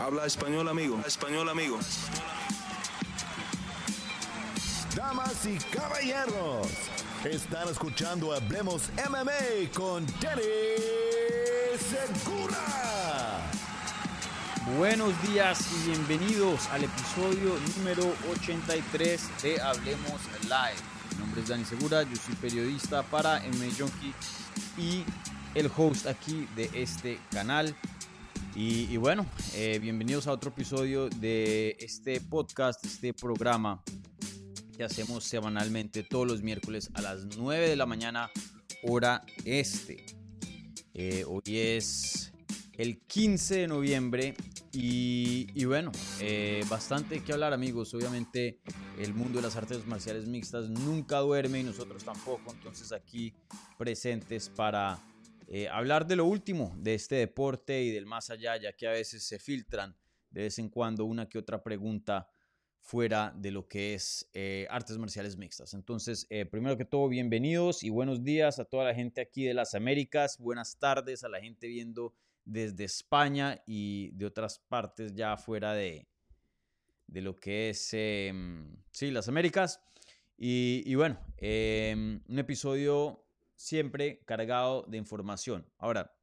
Habla español, amigo. Español, amigo. Damas y caballeros, están escuchando Hablemos MMA con Danny Segura. Buenos días y bienvenidos al episodio número 83 de Hablemos Live. Mi nombre es Dani Segura, yo soy periodista para MMA Junkie y el host aquí de este canal. Y, bueno, eh, bienvenidos a otro episodio de este podcast, este programa que hacemos semanalmente todos los miércoles a las 9 de la mañana, hora este. Eh, hoy es el 15 de noviembre y, bueno, eh, bastante que hablar amigos. Obviamente el mundo de las artes marciales mixtas nunca duerme y nosotros tampoco. Entonces aquí presentes para eh, hablar de lo último de este deporte y del más allá, ya que a veces se filtran de vez en cuando una que otra pregunta fuera de lo que es eh, artes marciales mixtas. Entonces, eh, primero que todo, bienvenidos y buenos días a toda la gente aquí de las Américas, buenas tardes a la gente viendo desde España y de otras partes ya fuera de, de lo que es, em, sí, las Américas. Y, y bueno, em, un episodio siempre cargado de información. Ahora,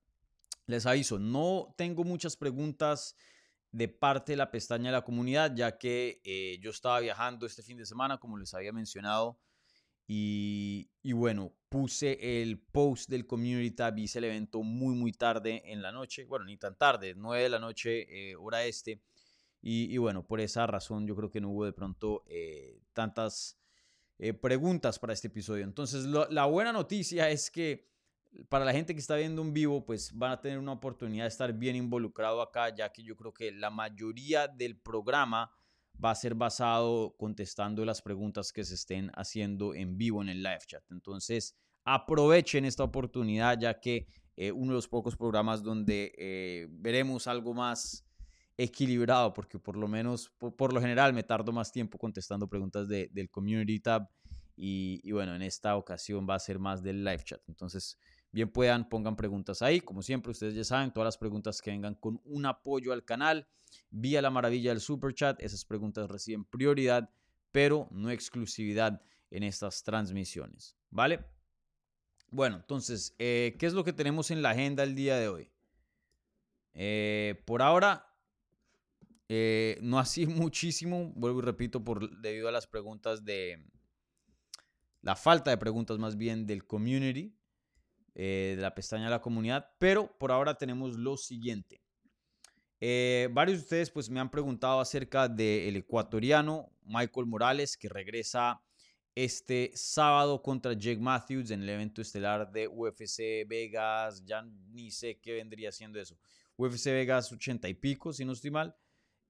les aviso, no tengo muchas preguntas de parte de la pestaña de la comunidad, ya que eh, yo estaba viajando este fin de semana, como les había mencionado, y, bueno, puse el post del Community Tab, hice el evento muy, muy tarde en la noche, bueno, ni tan tarde, 9 de la noche, eh, hora este, y, bueno, por esa razón yo creo que no hubo de pronto eh, tantas eh, preguntas para este episodio. Entonces, la buena noticia es que para la gente que está viendo en vivo, pues van a tener una oportunidad de estar bien involucrado acá, ya que yo creo que la mayoría del programa va a ser basado contestando las preguntas que se estén haciendo en vivo en el live chat. Entonces, aprovechen esta oportunidad, ya que eh, uno de los pocos programas donde eh, veremos algo más equilibrado, porque por lo menos, por, lo general, me tardo más tiempo contestando preguntas de, del Community Tab. Y, bueno, en esta ocasión va a ser más del live chat. Entonces, bien puedan, pongan preguntas ahí. Como siempre, ustedes ya saben, todas las preguntas que vengan con un apoyo al canal, vía la maravilla del super chat, esas preguntas reciben prioridad, pero no exclusividad en estas transmisiones. ¿Vale? Bueno, entonces, eh, ¿qué es lo que tenemos en la agenda el día de hoy? Eh, por ahora, eh, no así muchísimo, vuelvo y repito, por, debido a las preguntas de... La falta de preguntas más bien del community, eh, de la pestaña de la comunidad, pero por ahora tenemos lo siguiente. Eh, varios de ustedes pues me han preguntado acerca del ecuatoriano Michael Morales que regresa este sábado contra Jake Matthews en el evento estelar de UFC Vegas, ya ni sé qué vendría siendo eso. UFC Vegas 80 y pico, si no estoy mal.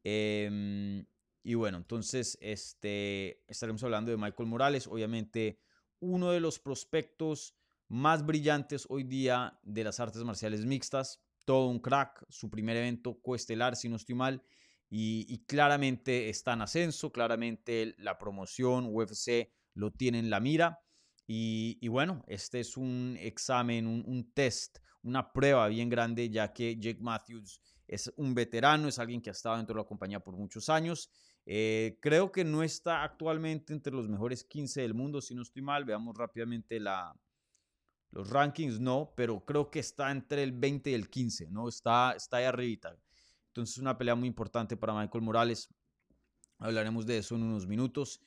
Em, y bueno, entonces este, estaremos hablando de Michael Morales, obviamente uno de los prospectos más brillantes hoy día de las artes marciales mixtas, todo un crack, su primer evento coestelar, si no estoy mal, y, claramente está en ascenso, claramente la promoción UFC lo tiene en la mira. Y, bueno, este es un examen, un, un, test, una prueba bien grande, ya que Jake Matthews es un veterano, es alguien que ha estado dentro de la compañía por muchos años. Eh, creo que no está actualmente entre los mejores 15 del mundo, si no estoy mal. Veamos rápidamente la, los rankings, no, pero creo que está entre el 20 y el 15, ¿no? Está, está ahí arribita. Entonces es una pelea muy importante para Michael Morales. Hablaremos de eso en unos minutos.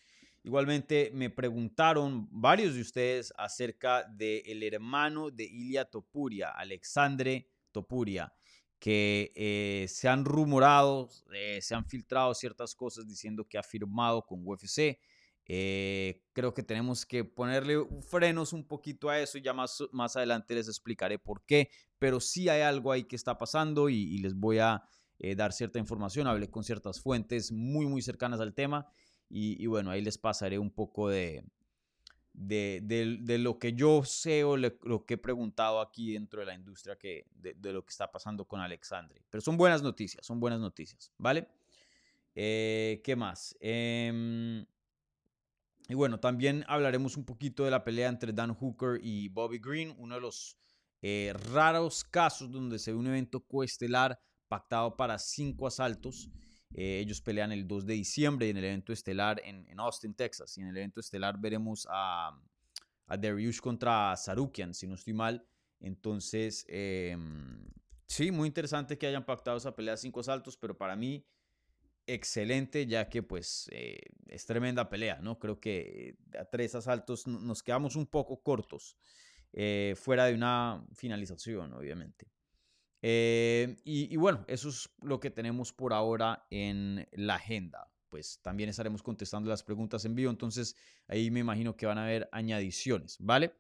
Igualmente me preguntaron varios de ustedes acerca del hermano de Ilia Topuria, Alexandre Topuria que eh, se han rumorado, eh, se han filtrado ciertas cosas diciendo que ha firmado con UFC. Eh, creo que tenemos que ponerle frenos un poquito a eso y ya más, más adelante les explicaré por qué, pero sí hay algo ahí que está pasando y, les voy a dar cierta información. Hablé con ciertas fuentes muy, muy cercanas al tema y bueno, ahí les pasaré un poco de, de, lo que yo sé o lo que he preguntado aquí dentro de la industria que, de, lo que está pasando con Alexandre. Pero son buenas noticias, son buenas noticias, ¿vale? Eh, ¿Qué más? Em, y bueno, también hablaremos un poquito de la pelea entre Dan Hooker y Bobby Green, uno de los eh, raros casos donde se ve un evento coestelar pactado para cinco asaltos. Eh, ellos pelean el 2 de diciembre en el evento estelar en, Austin, Texas. Y en el evento estelar veremos a, a Dariush contra Sarukian, si no estoy mal. Entonces, em, sí, muy interesante que hayan pactado esa pelea de cinco asaltos, pero para mí, excelente, ya que pues eh, es tremenda pelea, ¿no? Creo que a tres asaltos nos quedamos un poco cortos, eh, fuera de una finalización, obviamente. Eh, y, bueno, eso es lo que tenemos por ahora en la agenda. Pues también estaremos contestando las preguntas en vivo, entonces ahí me imagino que van a haber añadiciones, ¿vale?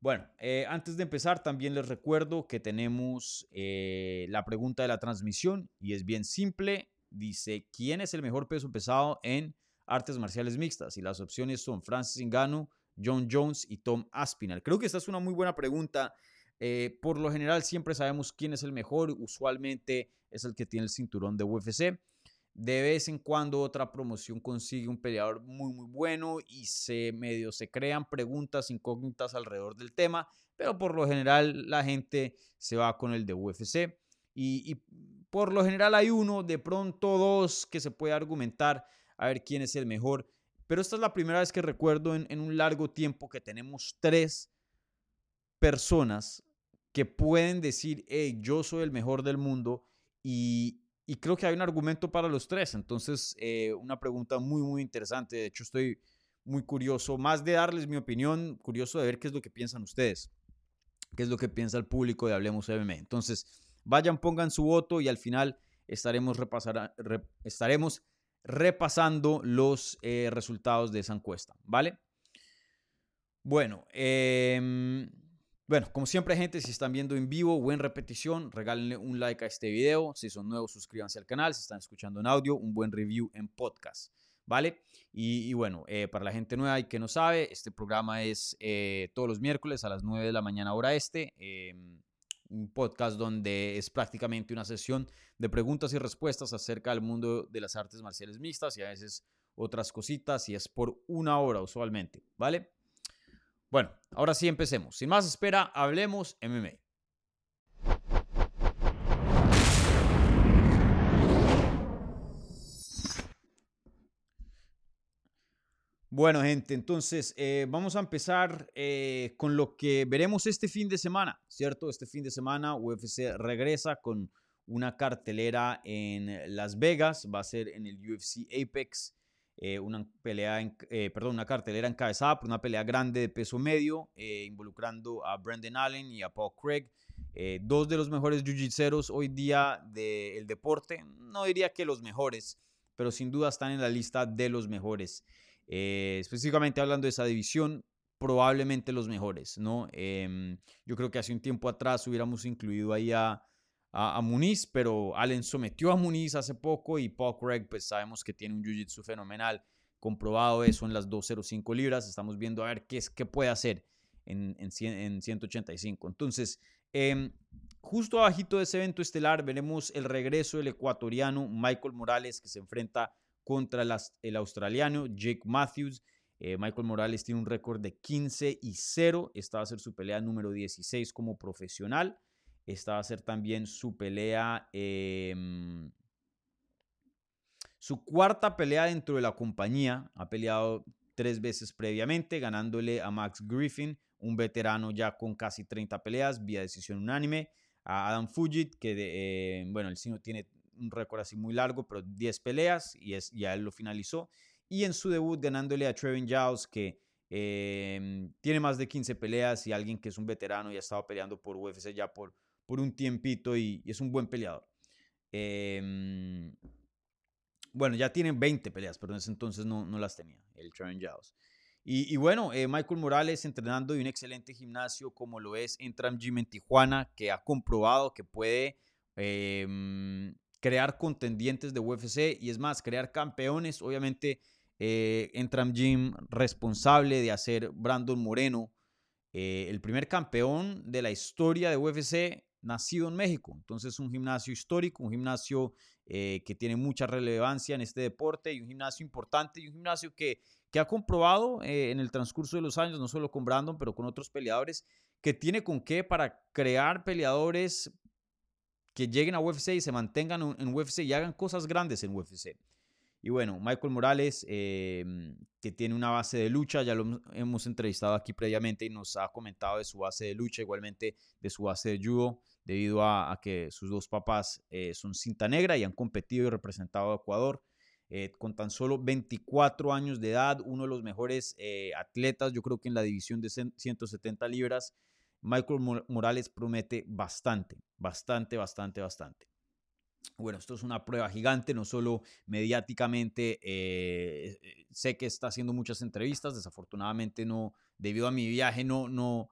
Bueno, eh, antes de empezar, también les recuerdo que tenemos eh, la pregunta de la transmisión y es bien simple. Dice, ¿quién es el mejor peso pesado en artes marciales mixtas? Y las opciones son Francis Ngannou, John Jones y Tom Aspinall. Creo que esta es una muy buena pregunta eh, por lo general siempre sabemos quién es el mejor, usualmente es el que tiene el cinturón de UFC. De vez en cuando otra promoción consigue un peleador muy muy bueno y se medio se crean preguntas incógnitas alrededor del tema, pero por lo general la gente se va con el de UFC y, por lo general hay uno, de pronto dos que se puede argumentar a ver quién es el mejor. Pero esta es la primera vez que recuerdo en, en un largo tiempo que tenemos tres personas que pueden decir, hey, yo soy el mejor del mundo y, creo que hay un argumento para los tres. Entonces, eh, una pregunta muy, muy interesante. De hecho, estoy muy curioso, más de darles mi opinión, curioso de ver qué es lo que piensan ustedes, qué es lo que piensa el público de Hablemos MMA. Entonces, vayan, pongan su voto y al final estaremos, repasar, estaremos repasando los eh, resultados de esa encuesta, ¿vale? Bueno, eh, bueno, como siempre, gente, si están viendo en vivo o repetición, regálenle un like a este video. Si son nuevos, suscríbanse al canal. Si están escuchando en audio, un buen review en podcast. ¿Vale? Y, bueno, eh, para la gente nueva y que no sabe, este programa es eh, todos los miércoles a las 9 de la mañana hora este. Em, un podcast donde es prácticamente una sesión de preguntas y respuestas acerca del mundo de las artes marciales mixtas y a veces otras cositas y es por una hora usualmente, ¿vale? Bueno, ahora sí empecemos. Sin más espera, hablemos MMA. Bueno, gente, entonces eh, vamos a empezar eh, con lo que veremos este fin de semana, ¿cierto? Este fin de semana UFC regresa con una cartelera en Las Vegas, va a ser en el UFC Apex eh, una pelea, eh, perdón, una cartelera encabezada por una pelea grande de peso medio, eh, involucrando a Brandon Allen y a Paul Craig, dos de los mejores jiu-jitseros hoy día del deporte. No diría que los mejores, pero sin duda están en la lista de los mejores. específicamente hablando de esa división, probablemente los mejores, ¿no? Em, yo creo que hace un tiempo atrás hubiéramos incluido ahí a a, Muniz, pero Allen sometió a Muniz hace poco y Paul Craig, pues sabemos que tiene un jiu-jitsu fenomenal, comprobado eso en las 205 libras, estamos viendo a ver qué, es, qué puede hacer en, en, 185. Entonces, em, justo abajito de ese evento estelar veremos el regreso del ecuatoriano Michael Morales que se enfrenta contra el australiano Jake Matthews. Eh, Michael Morales tiene un récord de 15 y 0. Esta va a ser su pelea número 16 como profesional. Esta va a ser también su pelea, em, su cuarta pelea dentro de la compañía. Ha peleado tres veces previamente, ganándole a Max Griffin, un veterano ya con casi 30 peleas, vía decisión unánime. A Adam Fujit, que eh, bueno, el sino tiene un récord así muy largo, pero 10 peleas y es, ya él lo finalizó. Y en su debut ganándole a Trevin Giles, que em, tiene más de 15 peleas y alguien que es un veterano y ha estado peleando por UFC ya por por un tiempito y, es un buen peleador. Em, bueno, ya tiene 20 peleas, pero en ese entonces no, no las tenía, el Trevin Giles. Y, bueno, eh, Michael Morales entrenando en un excelente gimnasio como lo es Entram Gym en Tijuana, que ha comprobado que puede em, crear contendientes de UFC y es más, crear campeones. Obviamente, eh, Entram Gym responsable de hacer Brandon Moreno eh, el primer campeón de la historia de UFC nacido en México. Entonces, un gimnasio histórico, un gimnasio eh, que tiene mucha relevancia en este deporte y un gimnasio importante y un gimnasio que, que ha comprobado eh, en el transcurso de los años, no solo con Brandon, pero con otros peleadores, que tiene con qué para crear peleadores que lleguen a UFC y se mantengan en UFC y hagan cosas grandes en UFC. Y bueno, Michael Morales, em, que tiene una base de lucha, ya lo hemos entrevistado aquí previamente y nos ha comentado de su base de lucha, igualmente de su base de judo, debido a, que sus dos papás eh, son cinta negra y han competido y representado a Ecuador. Eh, con tan solo 24 años de edad, uno de los mejores eh, atletas, yo creo que en la división de 170 libras, Michael Morales promete bastante, bastante, bastante, bastante. Bueno, esto es una prueba gigante, no solo mediáticamente, eh, eh, sé que está haciendo muchas entrevistas, desafortunadamente no, debido a mi viaje no, no,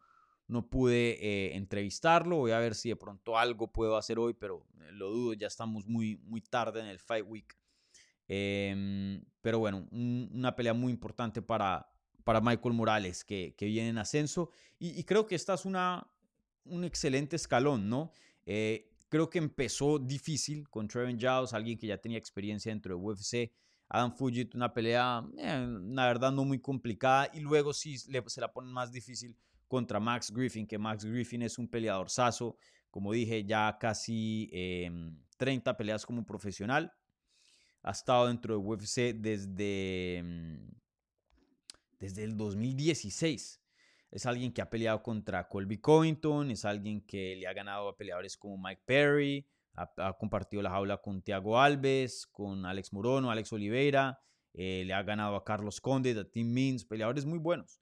no pude eh, entrevistarlo, voy a ver si de pronto algo puedo hacer hoy, pero lo dudo, ya estamos muy, muy tarde en el Fight Week. Em, pero bueno, una pelea muy importante para, para Michael Morales, que, que viene en ascenso, y, creo que esta es una, un excelente escalón, ¿no? Creo que empezó difícil con Trevin Giles, alguien que ya tenía experiencia dentro de UFC. Adam Fujit, una pelea, eh, la verdad, no muy complicada. Y luego sí se la ponen más difícil contra Max Griffin, que Max Griffin es un peleador saso. Como dije, ya casi 30 em, peleas como profesional. Ha estado dentro de UFC desde, em, desde el 2016. Es alguien que ha peleado contra Colby Covington, es alguien que le ha ganado a peleadores como Mike Perry, ha, compartido la jaula con Thiago Alves, con Alex Morono, Alex Oliveira, eh, le ha ganado a Carlos Conde, a Tim Means, peleadores muy buenos.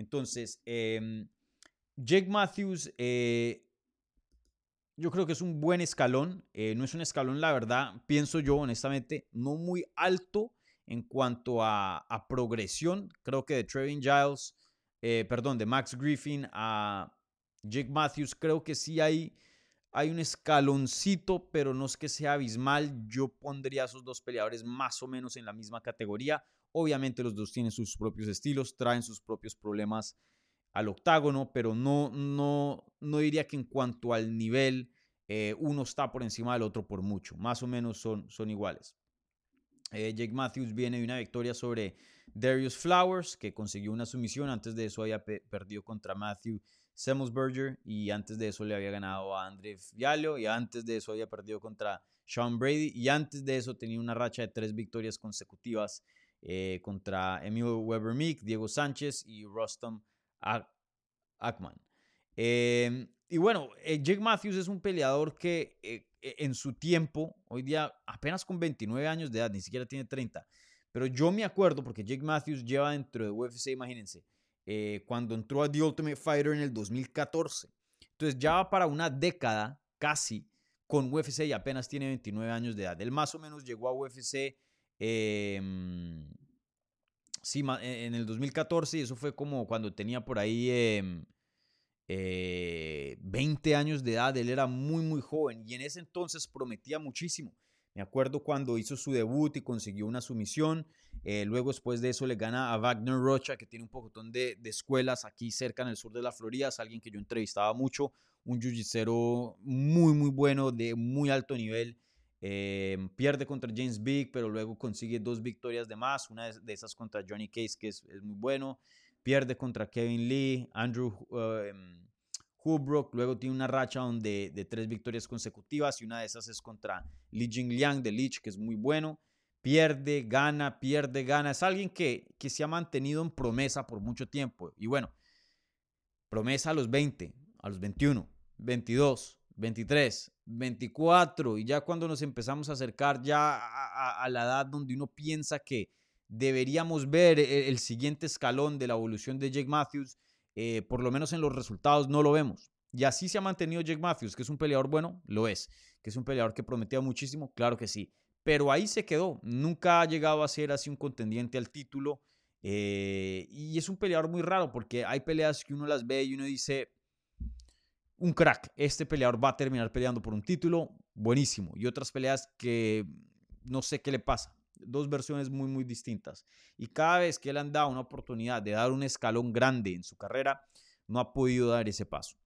Entonces, em, Jake Matthews, eh, yo creo que es un buen escalón. Eh, no es un escalón, la verdad, pienso yo honestamente, no muy alto en cuanto a, progresión. Creo que de Trevin Giles eh, perdón, de Max Griffin a Jake Matthews, creo que sí hay, hay un escaloncito, pero no es que sea abismal. Yo pondría a esos dos peleadores más o menos en la misma categoría. Obviamente los dos tienen sus propios estilos, traen sus propios problemas al octágono, pero no, no, no diría que en cuanto al nivel eh, uno está por encima del otro por mucho. Más o menos son, son iguales. Eh, Jake Matthews viene de una victoria sobre Darius Flowers, que consiguió una sumisión. Antes de eso había perdido contra Matthew Semmelsberger y antes de eso le había ganado a André Fiallo y antes de eso había perdido contra Sean Brady y antes de eso tenía una racha de tres victorias consecutivas eh, contra Emil Weber Meek, Diego Sánchez y Rostam Ackman. Em, y bueno, eh, Jake Matthews es un peleador que e, en su tiempo, hoy día apenas con 29 años de edad, ni siquiera tiene 30, pero yo me acuerdo, porque Jake Matthews lleva dentro de UFC, imagínense, eh, cuando entró a The Ultimate Fighter en el 2014. Entonces ya va para una década casi con UFC y apenas tiene 29 años de edad. Él más o menos llegó a UFC em, sí, en el 2014 y eso fue como cuando tenía por ahí... 20 em, eh, años de edad, él era muy, muy joven y en ese entonces prometía muchísimo. Me acuerdo cuando hizo su debut y consiguió una sumisión. Eh, luego, después de eso, le gana a Wagner Rocha, que tiene un poquitón de, de, escuelas aquí cerca en el sur de la Florida. Es alguien que yo entrevistaba mucho. Un jiu muy, muy bueno, de muy alto nivel. Eh, pierde contra James Big, pero luego consigue dos victorias de más. Una de esas contra Johnny Case, que es, muy bueno. Pierde contra Kevin Lee, Andrew. Uh, Holbrook luego tiene una racha donde, de tres victorias consecutivas y una de esas es contra Li Jingliang de Lich, que es muy bueno. Pierde, gana, pierde, gana. Es alguien que, que se ha mantenido en promesa por mucho tiempo. Y bueno, promesa a los 20, a los 21, 22, 23, 24. Y ya cuando nos empezamos a acercar ya a, la edad donde uno piensa que deberíamos ver el, el siguiente escalón de la evolución de Jake Matthews eh, por lo menos en los resultados no lo vemos. Y así se ha mantenido Jake Matthews, que es un peleador bueno, lo es. Que es un peleador que prometía muchísimo, claro que sí. Pero ahí se quedó. Nunca ha llegado a ser así un contendiente al título. Eh, y es un peleador muy raro porque hay peleas que uno las ve y uno dice, un crack, este peleador va a terminar peleando por un título, buenísimo. Y otras peleas que no sé qué le pasa dos versiones muy, muy distintas. Y cada vez que él han dado una oportunidad de dar un escalón grande en su carrera, no ha podido dar ese paso.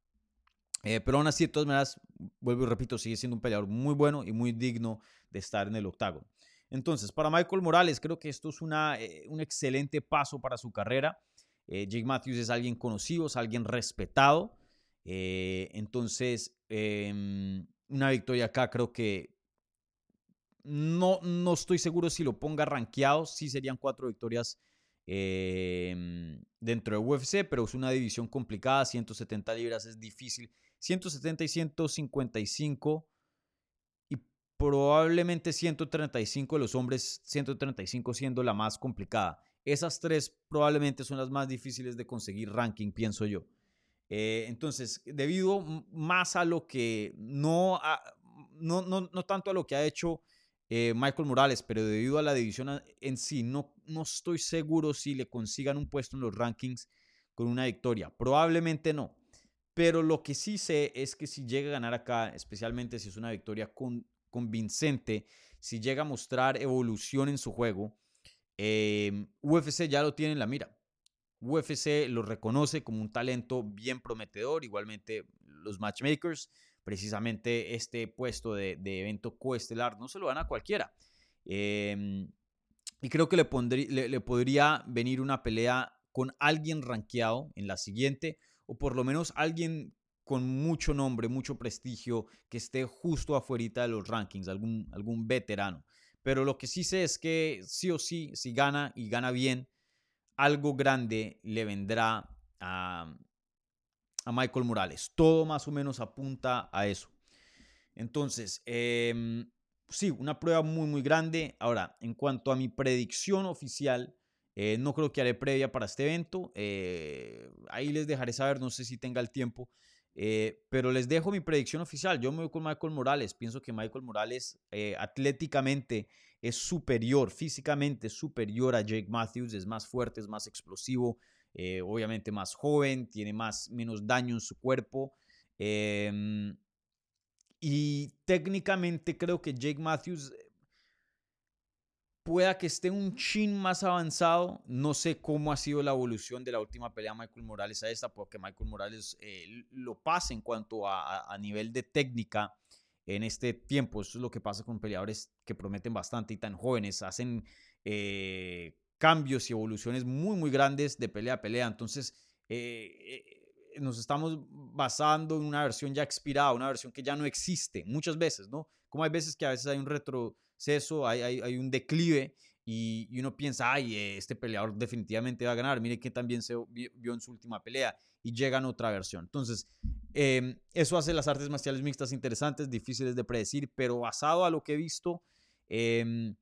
Eh, pero aún así, de todas maneras, vuelvo y repito, sigue siendo un peleador muy bueno y muy digno de estar en el octágono. Entonces, para Michael Morales, creo que esto es una, eh, un excelente paso para su carrera. Eh, Jake Matthews es alguien conocido, es alguien respetado. Entonces, em, una victoria acá creo que no, no estoy seguro si lo ponga rankeado, sí serían cuatro victorias em, dentro de UFC, pero es una división complicada, 170 libras es difícil, 170 y 155 y probablemente 135 de los hombres, 135 siendo la más complicada. Esas tres probablemente son las más difíciles de conseguir ranking, pienso yo. Eh, entonces, debido más a lo que no, no, no, no, tanto a lo que ha hecho eh, Michael Morales, pero debido a la división en sí, no, no estoy seguro si le consigan un puesto en los rankings con una victoria. Probablemente no. Pero lo que sí sé es que si llega a ganar acá, especialmente si es una victoria convincente, si llega a mostrar evolución en su juego, eh, UFC ya lo tiene en la mira. UFC lo reconoce como un talento bien prometedor, igualmente los matchmakers, precisamente este puesto de, evento coestelar no se lo dan a cualquiera. Em, y creo que le, le, podría venir una pelea con alguien rankeado en la siguiente, o por lo menos alguien con mucho nombre, mucho prestigio, que esté justo afuera de los rankings, algún, algún veterano. Pero lo que sí sé es que sí o sí, si gana y gana bien, algo grande le vendrá a, Michael Morales. Todo más o menos apunta a eso. Entonces, em, sí, una prueba muy, muy grande. Ahora, en cuanto a mi predicción oficial, eh, no creo que haré previa para este evento. Eh, ahí les dejaré saber, no sé si tenga el tiempo. Eh, pero les dejo mi predicción oficial. Yo me voy con Michael Morales. Pienso que Michael Morales atléticamente es superior, físicamente superior a Jake Matthews, es más fuerte, es más explosivo, eh, obviamente más joven, tiene más, menos daño en su cuerpo. Em, y técnicamente creo que Jake Matthews eh, pueda que esté un chin más avanzado. No sé cómo ha sido la evolución de la última pelea de Michael Morales a esta, porque Michael Morales eh, lo pasa en cuanto a nivel de técnica en este tiempo. Eso es lo que pasa con peleadores que prometen bastante y tan jóvenes. Hacen eh, cambios y evoluciones muy, muy grandes de pelea a pelea. Entonces, eh, nos estamos basando en una versión ya expirada, una versión que ya no existe muchas veces, ¿no? Como hay veces que a veces hay un retroceso, hay, hay, hay un declive y, uno piensa, ay, este peleador definitivamente va a ganar, mire que también se vio en su última pelea y llegan otra versión. Entonces, Em, eso hace las artes marciales mixtas interesantes, difíciles de predecir, pero basado a lo que he visto, em,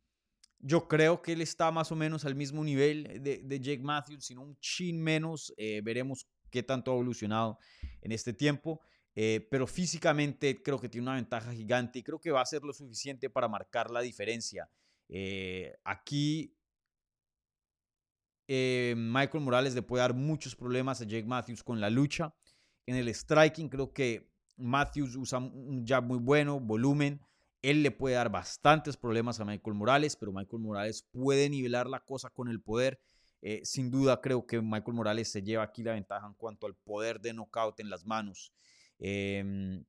yo creo que él está más o menos al mismo nivel de, Jake Matthews, sino un chin menos. Eh, veremos qué tanto ha evolucionado en este tiempo. Eh, pero físicamente creo que tiene una ventaja gigante y creo que va a ser lo suficiente para marcar la diferencia. Eh, aquí Michael Morales le puede dar muchos problemas a Jake Matthews con la lucha. En el striking creo que Matthews usa un jab muy bueno, volumen. Él le puede dar bastantes problemas a Michael Morales, pero Michael Morales puede nivelar la cosa con el poder. Eh, sin duda creo que Michael Morales se lleva aquí la ventaja en cuanto al poder de knockout en las manos. Em,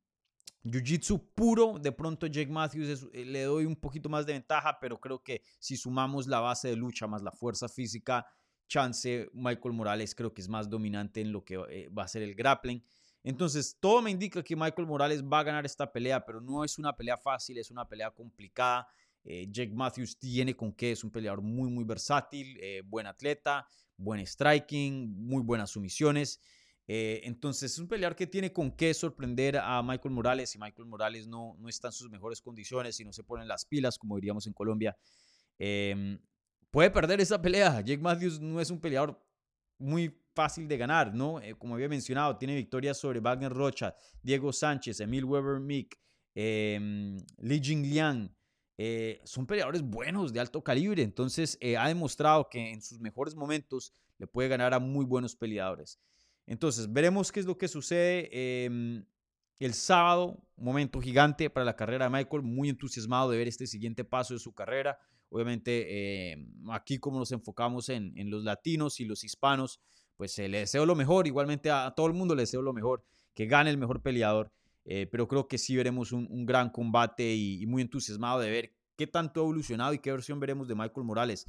Jiu-Jitsu puro, de pronto Jake Matthews eh, le doy un poquito más de ventaja, pero creo que si sumamos la base de lucha más la fuerza física, chance Michael Morales creo que es más dominante en lo que eh, va a ser el grappling. Entonces, todo me indica que Michael Morales va a ganar esta pelea, pero no es una pelea fácil, es una pelea complicada. Eh, Jake Matthews tiene con qué, es un peleador muy, muy versátil, buen atleta, buen striking, muy buenas sumisiones. Entonces, es un peleador que tiene con qué sorprender a Michael Morales y Michael Morales no, no está en sus mejores condiciones y no se ponen las pilas, como diríamos en Colombia. Em, puede perder esa pelea. Jake Matthews no es un peleador muy fácil de ganar, ¿no? Eh, como había mencionado, tiene victorias sobre Wagner Rocha, Diego Sánchez, Emil Weber Mick, eh, Li Jingliang. Eh, son peleadores buenos, de alto calibre. Entonces, eh, ha demostrado que en sus mejores momentos le puede ganar a muy buenos peleadores. Entonces, veremos qué es lo que sucede. Em, el sábado, momento gigante para la carrera de Michael, muy entusiasmado de ver este siguiente paso de su carrera. Obviamente, eh, aquí como nos enfocamos en, los latinos y los hispanos, pues le deseo lo mejor. Igualmente a, todo el mundo le deseo lo mejor, que gane el mejor peleador. Eh, pero creo que sí veremos un, gran combate y, muy entusiasmado de ver qué tanto ha evolucionado y qué versión veremos de Michael Morales.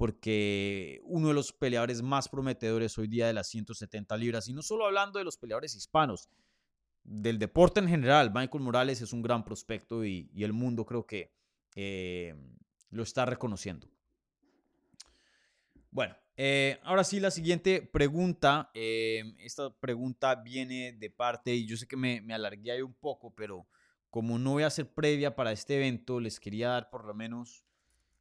Porque uno de los peleadores más prometedores hoy día de las 170 libras, y no solo hablando de los peleadores hispanos, del deporte en general, Michael Morales es un gran prospecto y, el mundo creo que eh, lo está reconociendo. Bueno, eh, ahora sí, la siguiente pregunta. eh, esta pregunta viene de parte, y yo sé que me, me alargué ahí un poco, pero como no voy a hacer previa para este evento, les quería dar por lo menos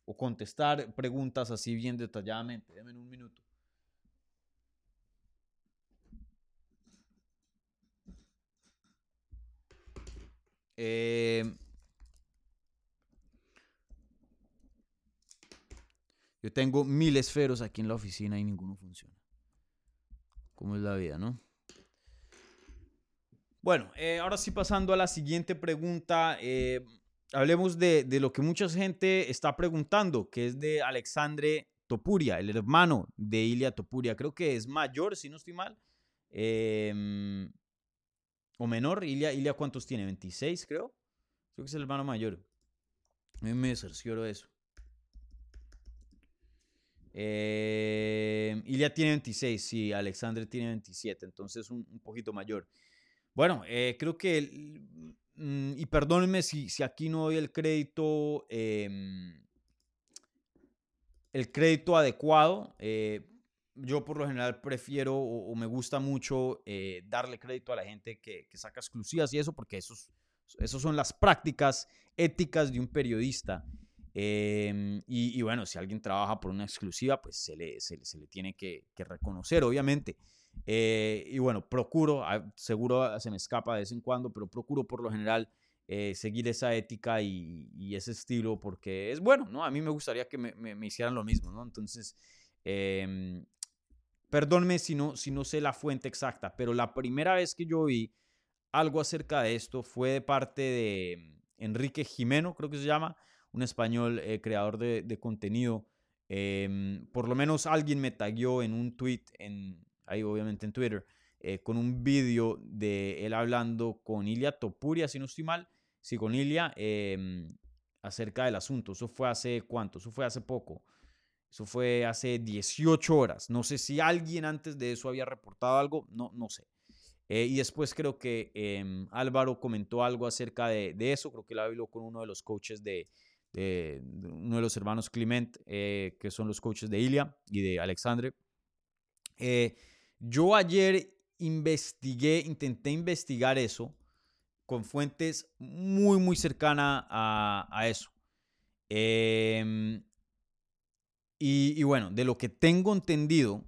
o contestar preguntas así bien detalladamente. Denme un minuto. Eh, yo tengo mil esferos aquí en la oficina y ninguno funciona. ¿Cómo es la vida, no? Bueno, eh, ahora sí pasando a la siguiente pregunta. eh, hablemos de, de lo que mucha gente está preguntando, que es de Alexandre Topuria, el hermano de Ilia Topuria. Creo que es mayor, si no estoy mal. em, o menor. Ilia, Ilia, ¿cuántos tiene? 26, creo. Creo que es el hermano mayor. A mí me cercioro eso. Eh, Ilia tiene 26, sí, Alexandre tiene 27, entonces un, poquito mayor. Bueno, eh, creo que, y perdónenme si, si aquí no doy el crédito, em, el crédito adecuado. eh, yo por lo general prefiero o, me gusta mucho eh, darle crédito a la gente que, saca exclusivas y eso, porque esos, esos son las prácticas éticas de un periodista. Em, y, bueno, si alguien trabaja por una exclusiva, pues se le, se le, tiene que reconocer, obviamente. Eh, y bueno, procuro, ah, seguro se me escapa de vez en cuando, pero procuro por lo general eh, seguir esa ética y, y ese estilo porque es bueno, ¿no? A mí me gustaría que me, me- me hicieran lo mismo, ¿no? Entonces, em, perdónme si no, si no sé la fuente exacta, pero la primera vez que yo vi algo acerca de esto fue de parte de Enrique Jimeno, creo que se llama, un español eh, creador de, de contenido. Em, por lo menos alguien me tagueó en un tweet, en, ahí obviamente en Twitter, eh, con un vídeo de él hablando con Ilia Topuria, si no estoy mal, sí, con Ilia, em, acerca del asunto. Eso fue hace cuánto, eso fue hace poco. Eso fue hace 18 horas. No sé si alguien antes de eso había reportado algo, no, no sé. Eh, y después creo que em, Álvaro comentó algo acerca de, eso. Creo que él habló con uno de los coaches de, uno de los hermanos Clement, eh, que son los coaches de Ilia y de Alexandre. Yo ayer investigué, intenté investigar eso con fuentes muy, muy cercanas a, eso. Em, y, y bueno, de lo que tengo entendido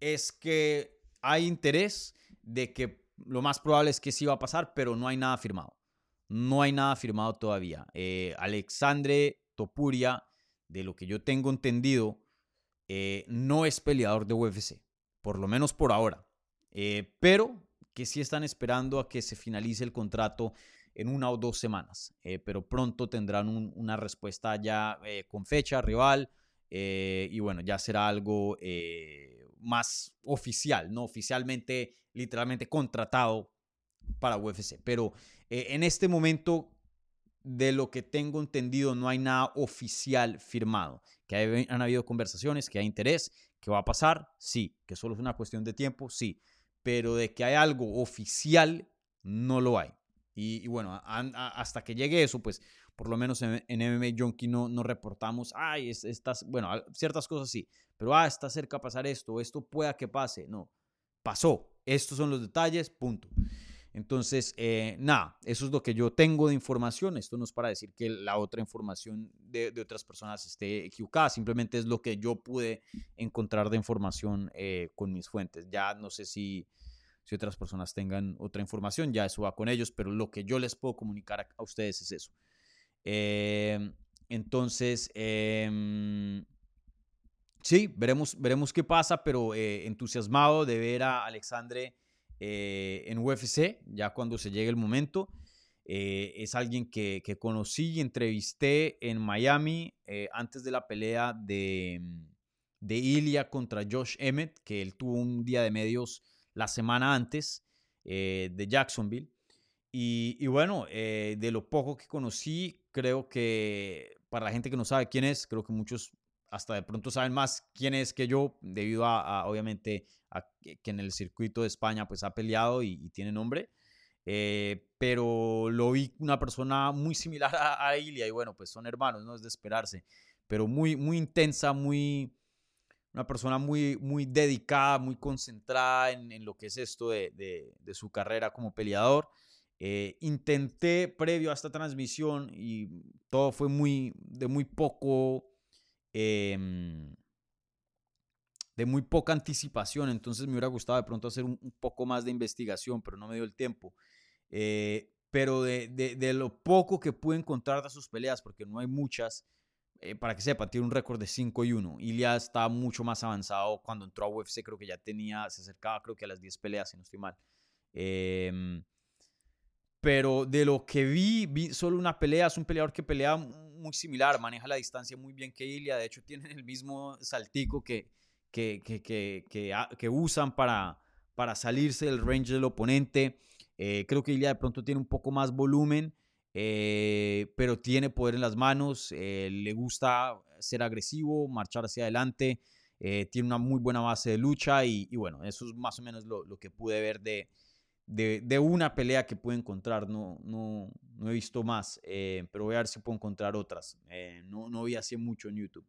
es que hay interés de que lo más probable es que sí va a pasar, pero no hay nada firmado. No hay nada firmado todavía. Eh, Alexandre Topuria, de lo que yo tengo entendido, eh, no es peleador de UFC, por lo menos por ahora. Eh, pero que sí están esperando a que se finalice el contrato en una o dos semanas. Eh, pero pronto tendrán un- una respuesta ya eh, con fecha, rival, y bueno, ya será algo más oficial, ¿no? Oficialmente, literalmente contratado para UFC. Pero en este momento, de lo que tengo entendido, no hay nada oficial firmado. Que hay- han habido conversaciones, que hay interés, que va a pasar, sí. Que solo es una cuestión de tiempo, sí. Pero de que hay algo oficial, no lo hay. Y, bueno, hasta que llegue eso, pues por lo menos en, en MMA Junkie no, no reportamos, ay, es, estas, bueno, ciertas cosas sí, pero ah, está cerca a pasar esto, esto pueda que pase. No, pasó. Estos son los detalles, punto. Entonces, eh, nada, eso es lo que yo tengo de información. Esto no es para decir que la otra información de, de otras personas esté equivocada, simplemente es lo que yo pude encontrar de información eh, con mis fuentes. Ya no sé si, si otras personas tengan otra información, ya eso va con ellos, pero lo que yo les puedo comunicar a, ustedes es eso. Eh, entonces, em, sí, veremos, veremos qué pasa, pero eh, entusiasmado de ver a Alexandre eh, en UFC, ya cuando se llegue el momento. Eh, es alguien que, que conocí y entrevisté en Miami eh, antes de la pelea de, de Ilya contra Josh Emmett, que él tuvo un día de medios la semana antes eh, de Jacksonville. Y, y bueno, de lo poco que conocí, creo que para la gente que no sabe quién es, creo que muchos hasta de pronto saben más quién es que yo, debido a, a, obviamente a que en el circuito de España pues ha peleado y, y tiene nombre. eh, pero lo vi una persona muy similar a, a Ilia y bueno, pues son hermanos, no es de esperarse, pero muy, muy intensa, muy, una persona muy, muy dedicada, muy concentrada en, lo que es esto de, su carrera como peleador. Eh, intenté previo a esta transmisión y todo fue muy, de muy poco, em, de muy poca anticipación, entonces me hubiera gustado de pronto hacer un, poco más de investigación, pero no me dio el tiempo. Eh, pero de, de, lo poco que pude encontrar de sus peleas, porque no hay muchas, eh, para que sepa, tiene un récord de 5 y 1. Ilya está mucho más avanzado. Cuando entró a UFC, creo que ya tenía, se acercaba, creo que a las 10 peleas, si no estoy mal. Em, pero de lo que vi, vi solo una pelea. Es un peleador que pelea muy similar, maneja la distancia muy bien que Ilya. De hecho, tienen el mismo saltico que, que, que, que, que usan para, para salirse del range del oponente. Eh, creo que Ilya de pronto tiene un poco más volumen. Eh, pero tiene poder en las manos, eh, le gusta ser agresivo, marchar hacia adelante, tiene una muy buena base de lucha y, bueno, eso es más o menos lo, que pude ver de, de, una pelea que pude encontrar, no, no, no he visto más, pero voy a ver si puedo encontrar otras, no, no vi así mucho en YouTube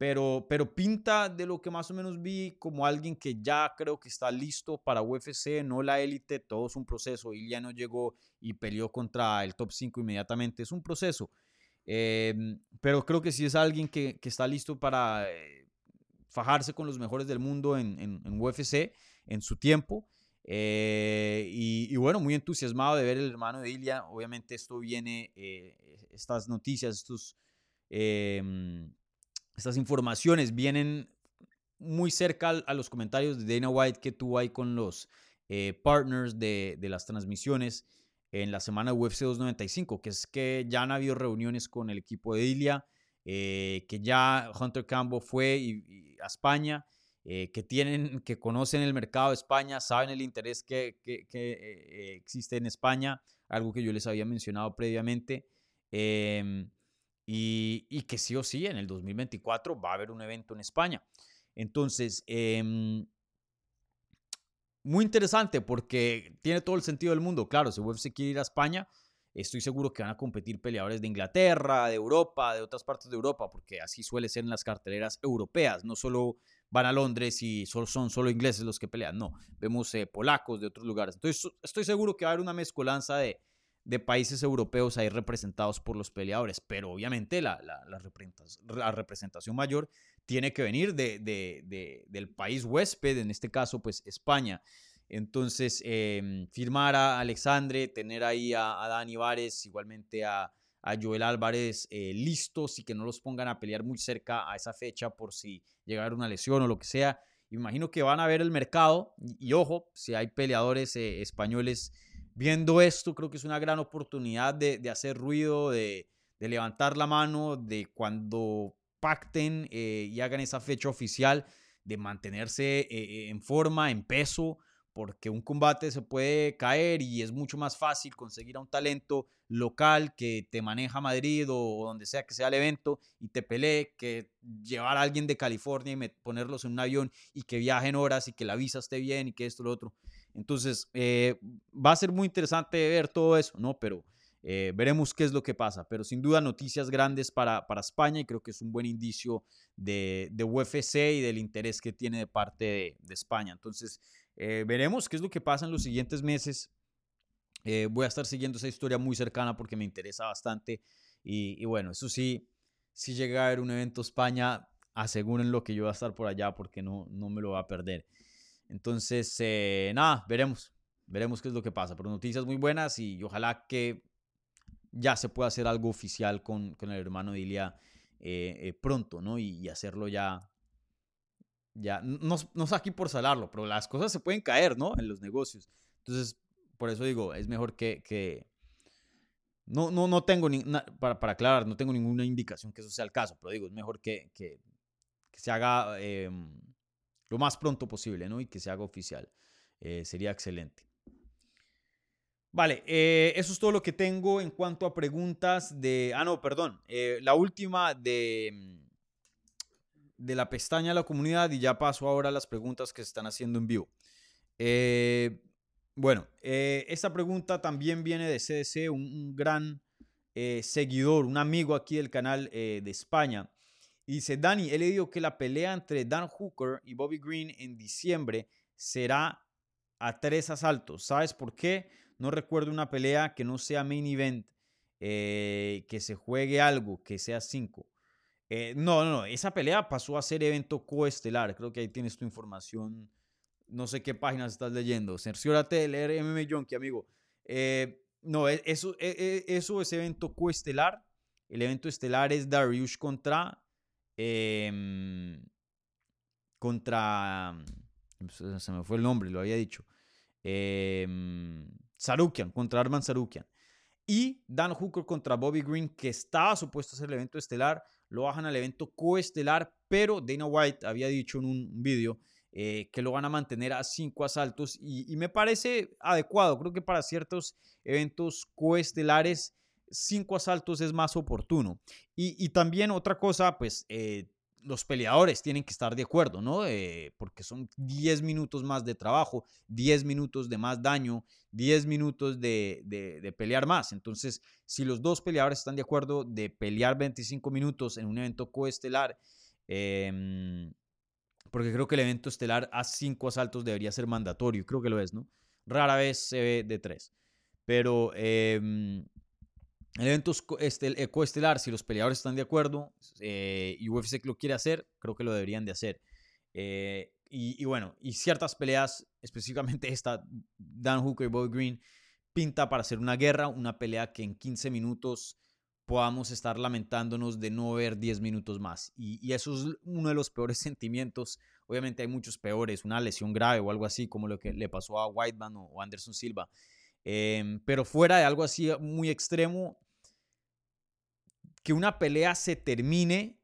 pero, pero pinta de lo que más o menos vi como alguien que ya creo que está listo para UFC, no la élite, todo es un proceso. ya no llegó y peleó contra el top 5 inmediatamente, es un proceso. Em, pero creo que sí es alguien que, que está listo para eh, fajarse con los mejores del mundo en, en, UFC en su tiempo. Eh, y, bueno, muy entusiasmado de ver el hermano de Ilya. Obviamente esto viene, eh, estas noticias, em, estas informaciones vienen muy cerca a los comentarios de Dana White que tuvo ahí con los eh, partners de, las transmisiones en la semana de UFC 295, que es que ya han habido reuniones con el equipo de Ilia, que ya Hunter Campbell fue a España, eh, que tienen, que conocen el mercado de España, saben el interés que, existe en España, algo que yo les había mencionado previamente. Em, y, que sí o sí en el 2024 va a haber un evento en España. Entonces, em, muy interesante porque tiene todo el sentido del mundo. Claro, si UFC quiere ir a España, estoy seguro que van a competir peleadores de Inglaterra, de Europa, de otras partes de Europa, porque así suele ser en las carteleras europeas. No solo van a Londres y son solo ingleses los que pelean, no. Vemos eh, polacos de otros lugares. Entonces, estoy seguro que va a haber una mezcolanza de, países europeos ahí representados por los peleadores, pero obviamente la, representación, mayor tiene que venir de, de, del país huésped, en este caso pues España. Entonces, em, firmar a Alexandre, tener ahí a, Dani Vares, igualmente a, a Joel Álvarez eh, listos y que no los pongan a pelear muy cerca a esa fecha por si llegara una lesión o lo que sea. Imagino que van a ver el mercado y, ojo, si hay peleadores eh, españoles viendo esto, creo que es una gran oportunidad de, hacer ruido, de, levantar la mano, de cuando pacten eh, y hagan esa fecha oficial, de mantenerse eh, en forma, en peso, porque un combate se puede caer y es mucho más fácil conseguir a un talento local que te maneja Madrid o, donde sea que sea el evento y te pelee, que llevar a alguien de California y ponerlos en un avión y que viajen horas y que la visa esté bien y que esto, lo otro. Entonces, eh, va a ser muy interesante ver todo eso, ¿no? Pero eh, veremos qué es lo que pasa. Pero sin duda, noticias grandes para, para España y creo que es un buen indicio de, de UFC y del interés que tiene de parte de, España. Entonces, eh, veremos qué es lo que pasa en los siguientes meses. voy a estar siguiendo esa historia muy cercana porque me interesa bastante. Y, bueno, eso sí, si llega a haber un evento España, aseguren lo que yo voy a estar por allá porque no, no me lo va a perder. Entonces, eh, nada, veremos. Veremos qué es lo que pasa. Pero noticias muy buenas y ojalá que ya se pueda hacer algo oficial con, con el hermano de Ilia eh, eh, pronto, ¿no? Y, hacerlo ya. Ya, no, no es aquí por salarlo, pero las cosas se pueden caer, ¿no? En los negocios. Entonces, por eso digo, es mejor que. que no, no, no tengo, ni, para, para aclarar, no tengo ninguna indicación que eso sea el caso, pero digo, es mejor que, que, que se haga. Em, lo más pronto posible, ¿no? Y que se haga oficial. Eh, sería excelente. Vale, eh, eso es todo lo que tengo en cuanto a preguntas de... Ah, no, perdón. Eh, la última de, mm, de la pestaña de la comunidad y ya paso ahora a las preguntas que se están haciendo en vivo. Bueno, eh, esta pregunta también viene de CDC, un, gran eh, seguidor, un amigo aquí del canal de España. Y dice, Dani, he leído que la pelea entre Dan Hooker y Bobby Green en diciembre será a tres asaltos. ¿Sabes por qué? No recuerdo una pelea que no sea main event, que se juegue algo, que sea cinco. Eh, no, no, no, esa pelea pasó a ser evento coestelar. Creo que ahí tienes tu información. No sé qué páginas estás leyendo. Cerciórate de leer MMA Junkie, amigo. Eh, no, e, eso, e, e, eso es evento coestelar. El evento estelar es Darius contra. Em, contra. Se me fue el nombre, lo había dicho. Em, Sarukian, contra Arman Sarukian. Y Dan Hooker contra Bobby Green, que estaba supuesto a ser el evento estelar lo bajan al evento coestelar, pero Dana White había dicho en un vídeo eh, que lo van a mantener a cinco asaltos y, me parece adecuado. Creo que para ciertos eventos coestelares, cinco asaltos es más oportuno. Y, también otra cosa, pues eh, los peleadores tienen que estar de acuerdo, ¿no? Eh, porque son 10 minutos más de trabajo, 10 minutos de más daño, 10 minutos de, pelear más. Entonces, si los dos peleadores están de acuerdo de pelear 25 minutos en un evento coestelar, em, porque creo que el evento estelar a 5 asaltos debería ser mandatorio, creo que lo es, ¿no? Rara vez se ve de 3. Pero em, el evento este, coestelar, si los peleadores están de acuerdo eh, y UFC lo quiere hacer, creo que lo deberían de hacer. Eh, y, bueno, y ciertas peleas, específicamente esta, Dan Hooker y Bobby Green, pinta para hacer una guerra, una pelea que en 15 minutos podamos estar lamentándonos de no ver 10 minutos más. Y, eso es uno de los peores sentimientos. Obviamente hay muchos peores, una lesión grave o algo así como lo que le pasó a Whiteman o Anderson Silva. Em, pero fuera de algo así muy extremo, que una pelea se termine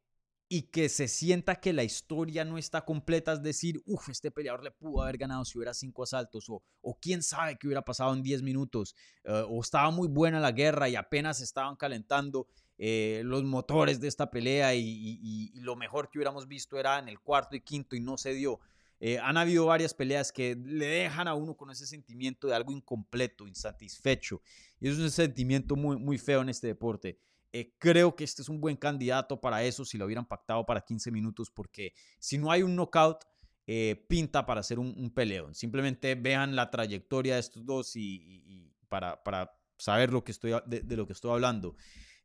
y que se sienta que la historia no está completa, es decir, uff, este peleador le pudo haber ganado si hubiera cinco asaltos, o, o quién sabe qué hubiera pasado en diez minutos, eh, o estaba muy buena la guerra y apenas estaban calentando eh, los motores de esta pelea y, lo mejor que hubiéramos visto era en el cuarto y quinto y no se dio. Eh, han habido varias peleas que le dejan a uno con ese sentimiento de algo incompleto, insatisfecho. Y es un sentimiento muy, muy feo en este deporte. Eh, creo que este es un buen candidato para eso si lo hubieran pactado para 15 minutos, porque si no hay un knockout, eh, pinta para hacer un, un, peleón. Simplemente vean la trayectoria de estos dos y, para, para, saber lo que estoy, de, lo que estoy hablando.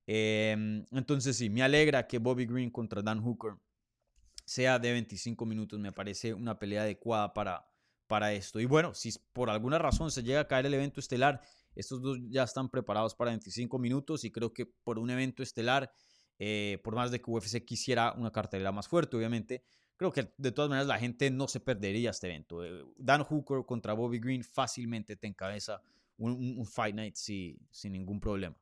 Em, entonces sí, me alegra que Bobby Green contra Dan Hooker sea de 25 minutos. Me parece una pelea adecuada para, para esto. Y bueno, si por alguna razón se llega a caer el evento estelar, estos dos ya están preparados para 25 minutos y creo que por un evento estelar, eh, por más de que UFC quisiera una cartelera más fuerte, obviamente, creo que de todas maneras la gente no se perdería este evento. Eh, Dan Hooker contra Bobby Green fácilmente te encabeza un, Fight Night sin ningún problema.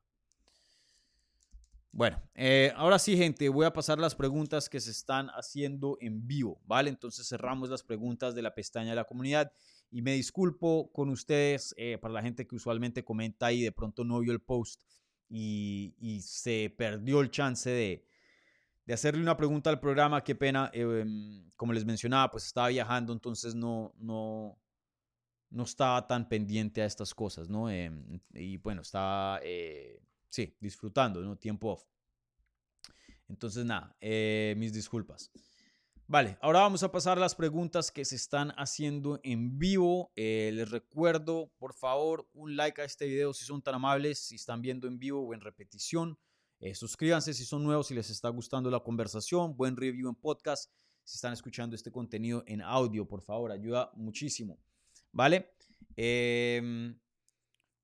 Bueno, eh, ahora sí, gente, voy a pasar las preguntas que se están haciendo en vivo, ¿vale? Entonces cerramos las preguntas de la pestaña de la comunidad y me disculpo con ustedes eh, para la gente que usualmente comenta y de pronto no vio el post y, se perdió el chance de, hacerle una pregunta al programa, qué pena, em, como les mencionaba, pues estaba viajando, entonces no, no, no estaba tan pendiente a estas cosas, ¿no? Em, y bueno, estaba eh, sí, disfrutando, ¿no? Tiempo off. Entonces, nada, eh, mis disculpas. Vale, ahora vamos a pasar a las preguntas que se están haciendo en vivo. Eh, les recuerdo, por favor, un like a este video si son tan amables, si están viendo en vivo o en repetición. Eh, suscríbanse si son nuevos, si les está gustando la conversación. Buen review en podcast. Si están escuchando este contenido en audio, por favor, ayuda muchísimo. ¿Vale? Eh,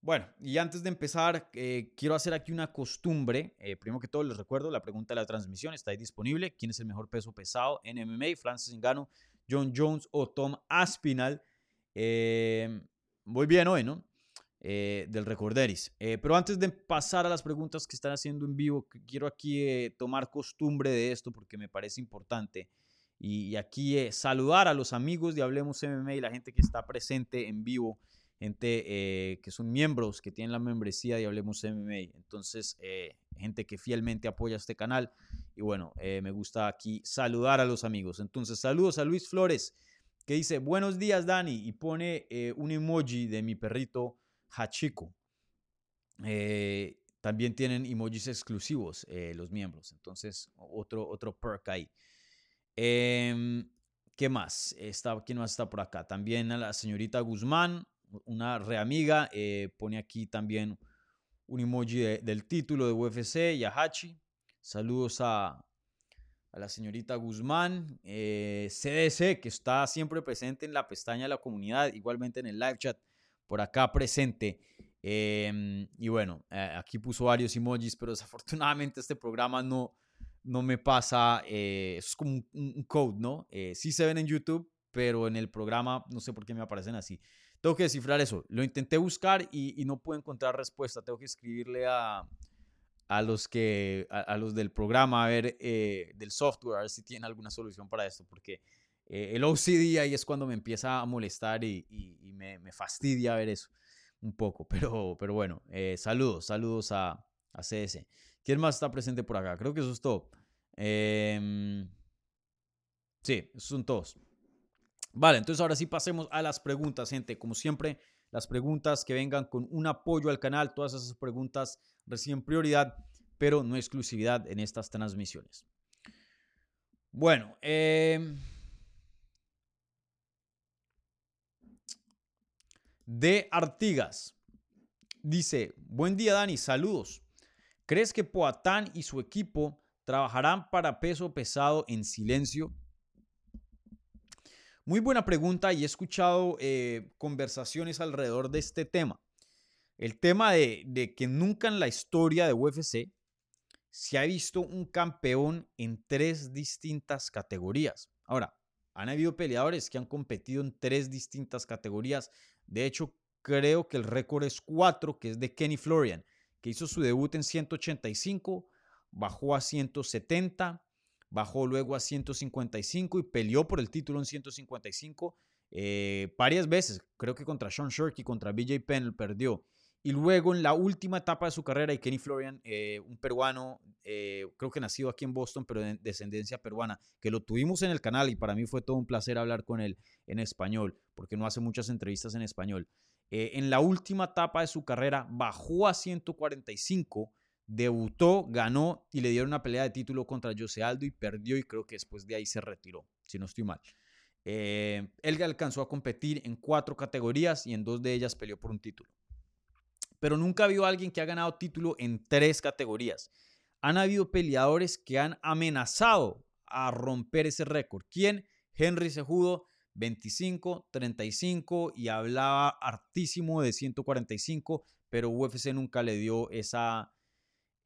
bueno, y antes de empezar, eh, quiero hacer aquí una costumbre. Eh, primero que todo, les recuerdo, la pregunta de la transmisión está ahí disponible. ¿Quién es el mejor peso pesado en MMA? Francis Ngannou, John Jones o Tom Aspinal. Eh, voy bien hoy, ¿no? del Recorderis. pero antes de pasar a las preguntas que están haciendo en vivo, quiero aquí tomar costumbre de esto porque me parece importante. Y, y aquí saludar a los amigos de Hablemos MMA y la gente que está presente en vivo gente eh, que son miembros, que tienen la membresía de Hablemos MMA. Entonces, eh, gente que fielmente apoya este canal. Y bueno, eh, me gusta aquí saludar a los amigos. Entonces, saludos a Luis Flores. que dice, buenos días Dani, y pone un emoji de mi perrito Hachiko. También tienen emojis exclusivos los miembros, entonces otro, otro perk ahí. Em, ¿Qué más? Está, ¿Quién más está por acá? También a la señorita Guzmán, una reamiga, pone aquí también un emoji del título de UFC y a Hachi. Saludos a, a la señorita Guzmán, CDC, eh, que está siempre presente en la pestaña de la comunidad, igualmente en el live chat, por acá presente. Em, y bueno, eh, aquí puso varios emojis, pero desafortunadamente este programa no, no me pasa, eh, es como un, code, ¿no? sí se ven en YouTube, pero en el programa no sé por qué me aparecen así. Tengo que descifrar eso. Lo intenté buscar y no pude encontrar respuesta. Tengo que escribirle a, a los que a, los del programa a ver eh, del software a ver si tienen alguna solución para esto porque eh, el OCD ahí es cuando me empieza a molestar y, me, fastidia ver eso un poco pero pero bueno eh, saludos saludos a, a CS quién más está presente por acá creo que eso es todo em, sí esos son todos vale entonces ahora sí pasemos a las preguntas gente como siempre las preguntas que vengan con un apoyo al canal todas esas preguntas reciben prioridad, pero no exclusividad en estas transmisiones. Bueno, em, de Artigas dice, buen día Dani, saludos. ¿Crees que Poatán y su equipo trabajarán para peso pesado en silencio? Muy buena pregunta y he escuchado eh, conversaciones alrededor de este tema el tema de, que nunca en la historia de UFC se ha visto un campeón en tres distintas categorías. Ahora, han habido peleadores que han competido en tres distintas categorías. De hecho, creo que el récord es cuatro, que es de Kenny Florian, que hizo su debut en 185, bajó a 170, bajó luego a 155 y peleó por el título en 155 eh, varias veces. Creo que contra Sean Shirky, contra BJ Penn perdió. Y luego en la última etapa de su carrera, y Kenny Florian, eh, un peruano, eh, creo que nacido aquí en Boston, pero de descendencia peruana, que lo tuvimos en el canal y para mí fue todo un placer hablar con él en español, porque no hace muchas entrevistas en español. Eh, en la última etapa de su carrera bajó a 145, debutó, ganó y le dieron una pelea de título contra José Aldo y perdió y creo que después de ahí se retiró, si no estoy mal. él alcanzó a competir en cuatro categorías y en dos de ellas peleó por un título pero nunca ha habido alguien que ha ganado título en tres categorías. Han habido peleadores que han amenazado a romper ese récord. ¿Quién? Henry Sejudo, 25, 35 y hablaba hartísimo de 145, pero UFC nunca le dio esa,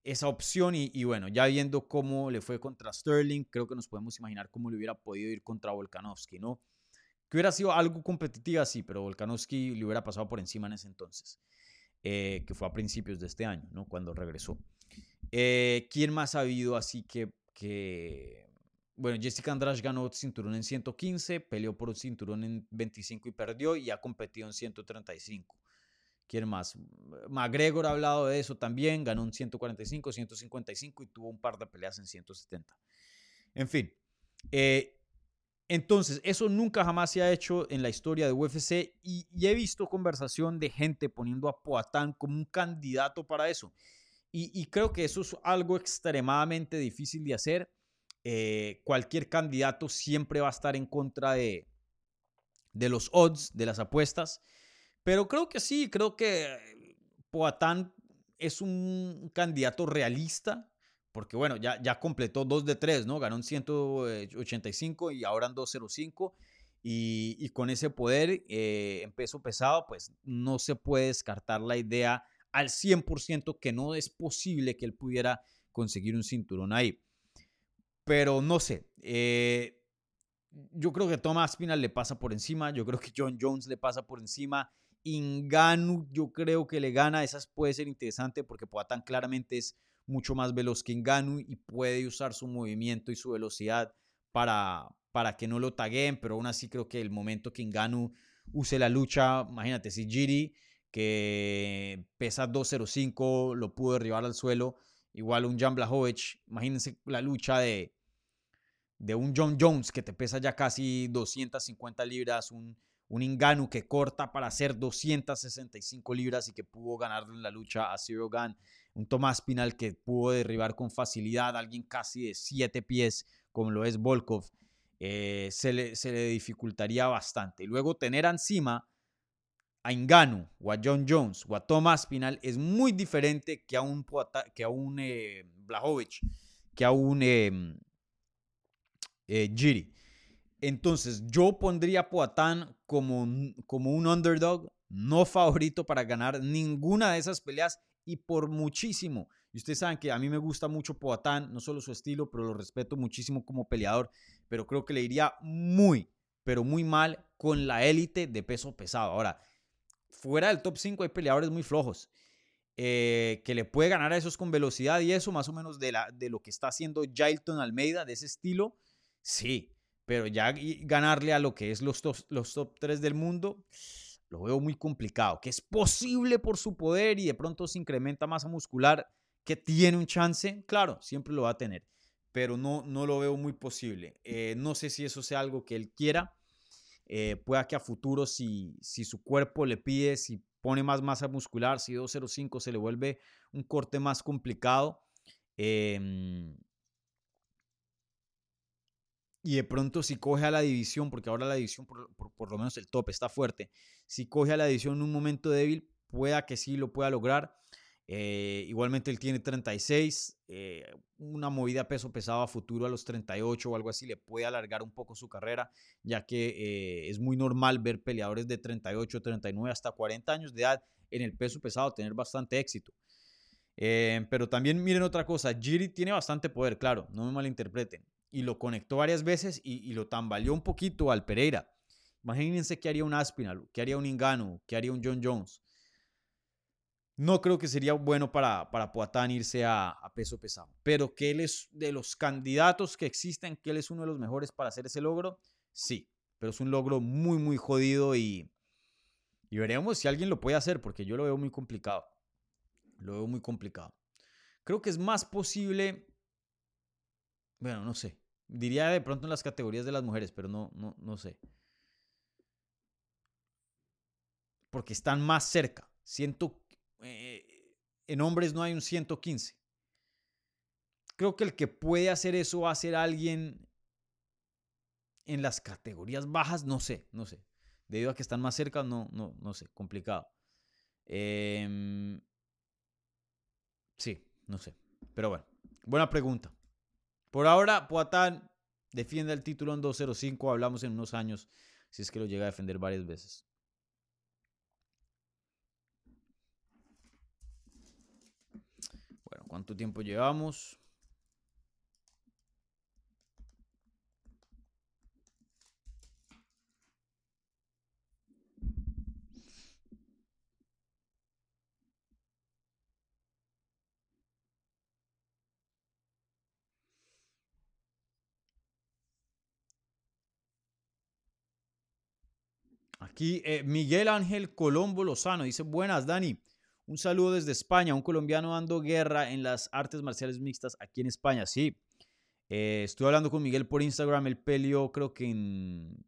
esa opción y, y, bueno, ya viendo cómo le fue contra Sterling, creo que nos podemos imaginar cómo le hubiera podido ir contra Volkanovski, ¿no? Que hubiera sido algo competitivo así, pero Volkanovski le hubiera pasado por encima en ese entonces. Eh, que fue a principios de este año, ¿no? Cuando regresó. Eh, ¿Quién más ha habido así que, que... Bueno, Jessica Andrade ganó cinturón en 115, peleó por un cinturón en 25 y perdió y ha competido en 135. ¿Quién más? McGregor ha hablado de eso también, ganó en 145, 155 y tuvo un par de peleas en 170. En fin, eh, entonces, eso nunca jamás se ha hecho en la historia de UFC y, he visto conversación de gente poniendo a Poatán como un candidato para eso. Y, creo que eso es algo extremadamente difícil de hacer. Eh, cualquier candidato siempre va a estar en contra de, de los odds, de las apuestas. Pero creo que sí, creo que Poatán es un candidato realista porque bueno, ya, ya completó 2 de 3, ¿no? Ganó en 185 y ahora en 205. Y, y con ese poder eh, en peso pesado, pues no se puede descartar la idea al 100% que no es posible que él pudiera conseguir un cinturón ahí. Pero no sé, eh, yo creo que Thomas Pinal le pasa por encima, yo creo que John Jones le pasa por encima. Inganu, yo creo que le gana, esas puede ser interesante porque Poatan claramente es mucho más veloz que Ngannou y puede usar su movimiento y su velocidad para, para que no lo taguen, pero aún así creo que el momento que Ngannou use la lucha, imagínate, si Giri, que pesa 205, lo pudo derribar al suelo, igual un Jan Blachowicz, imagínense la lucha de, de un John Jones que te pesa ya casi 250 libras, un, un Inganu que corta para hacer 265 libras y que pudo ganarle en la lucha a Zero Gun, un Tomás Pinal que pudo derribar con facilidad a alguien casi de 7 pies como lo es Volkov, eh, se, le, se, le, dificultaría bastante. Y luego tener encima a Inganu o a John Jones o a Tomás Pinal es muy diferente que a un, que a un eh, que a un eh, eh, Giri. Entonces, yo pondría a Poatán como, como un underdog, no favorito para ganar ninguna de esas peleas y por muchísimo. Y ustedes saben que a mí me gusta mucho Poatán, no solo su estilo, pero lo respeto muchísimo como peleador, pero creo que le iría muy, pero muy mal con la élite de peso pesado. Ahora, fuera del top 5 hay peleadores muy flojos. Eh, que le puede ganar a esos con velocidad y eso, más o menos de, la, de lo que está haciendo Jailton Almeida, de ese estilo, sí, pero ya ganarle a lo que es los top, los top 3 del mundo, lo veo muy complicado. Que es posible por su poder y de pronto se incrementa masa muscular, que tiene un chance, claro, siempre lo va a tener, pero no, no lo veo muy posible. Eh, no sé si eso sea algo que él quiera. Eh, pueda que a futuro, si, si su cuerpo le pide, si pone más masa muscular, si 205 se le vuelve un corte más complicado. Eh, y de pronto si coge a la división, porque ahora la división, por, lo menos el top está fuerte, si coge a la división en un momento débil, pueda que sí lo pueda lograr. Eh, igualmente él tiene 36, eh, una movida peso pesado a futuro a los 38 o algo así le puede alargar un poco su carrera, ya que eh, es muy normal ver peleadores de 38, 39 hasta 40 años de edad en el peso pesado tener bastante éxito. pero también miren otra cosa, Giri tiene bastante poder, claro, no me malinterpreten y lo conectó varias veces y, lo tambaleó un poquito al Pereira. Imagínense qué haría un Aspinal, qué haría un Ingano, qué haría un John Jones. No creo que sería bueno para, para Poatán irse a, peso pesado, pero que él es de los candidatos que existen, que él es uno de los mejores para hacer ese logro, sí, pero es un logro muy, muy jodido y, y veremos si alguien lo puede hacer, porque yo lo veo muy complicado. Lo veo muy complicado. Creo que es más posible bueno, no sé. Diría de pronto en las categorías de las mujeres, pero no, no, no sé. Porque están más cerca. Ciento, eh, en hombres no hay un 115. Creo que el que puede hacer eso va a ser alguien en las categorías bajas, no sé, no sé. Debido a que están más cerca, no, no, no sé, complicado. Em, sí, no sé. Pero bueno, buena pregunta. Por ahora, Poatán defiende el título en 205. Hablamos en unos años si es que lo llega a defender varias veces. Bueno, ¿cuánto tiempo llevamos? Aquí eh, Miguel Ángel Colombo Lozano dice, buenas Dani, un saludo desde España, un colombiano dando guerra en las artes marciales mixtas aquí en España. Sí, eh, estuve hablando con Miguel por Instagram, él peleó creo que en...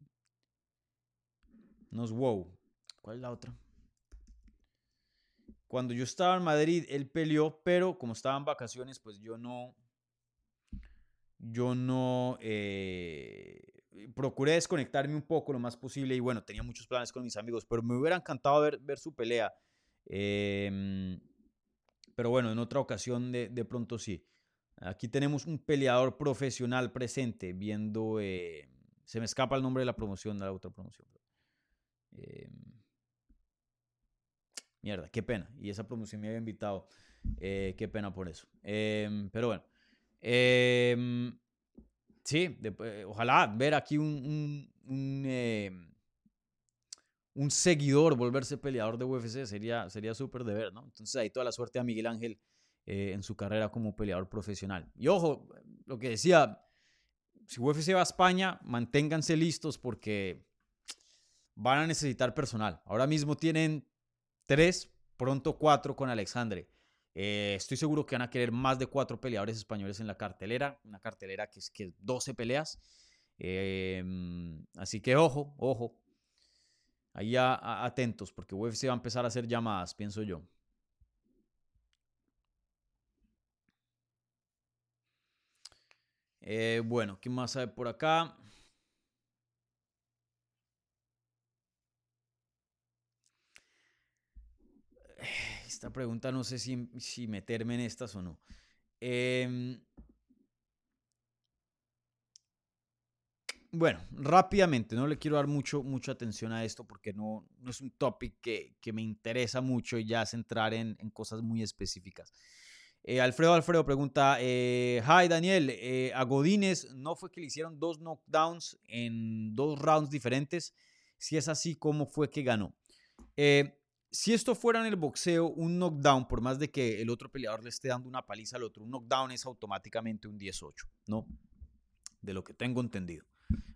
No es wow. ¿Cuál es la otra? Cuando yo estaba en Madrid, él peleó, pero como estaba en vacaciones, pues yo no... Yo no... Eh, procuré desconectarme un poco lo más posible y bueno, tenía muchos planes con mis amigos, pero me hubiera encantado ver, ver su pelea. Em, pero bueno, en otra ocasión de, de, pronto sí. Aquí tenemos un peleador profesional presente viendo... Eh, se me escapa el nombre de la promoción, de la otra promoción. Eh, mierda, qué pena. Y esa promoción me había invitado. Eh, qué pena por eso. Em, pero bueno. Sí, eh, ojalá ver aquí un, un, em, un, seguidor volverse peleador de UFC sería sería súper de ver, ¿no? Entonces ahí toda la suerte a Miguel Ángel eh, en su carrera como peleador profesional. Y ojo, lo que decía, si UFC va a España, manténganse listos porque van a necesitar personal. Ahora mismo tienen tres, pronto cuatro con Alexandre. Eh, estoy seguro que van a querer más de cuatro peleadores españoles en la cartelera, una cartelera que es que 12 peleas. Em, así que ojo, ojo. Ahí atentos, porque UFC va a empezar a hacer llamadas, pienso yo. Eh, bueno, ¿qué más hay por acá? Esta pregunta no sé si, meterme en estas o no. Eh, bueno, rápidamente, no le quiero dar mucho, mucha atención a esto porque no, no es un topic que, que, me interesa mucho y ya centrar en, en cosas muy específicas. Eh, Alfredo Alfredo pregunta, eh, hi Daniel, eh, a Godínez no fue que le hicieron dos knockdowns en dos rounds diferentes. Si es así, ¿cómo fue que ganó? Si esto fuera en el boxeo, un knockdown, por más de que el otro peleador le esté dando una paliza al otro, un knockdown es automáticamente un 18, ¿no? De lo que tengo entendido.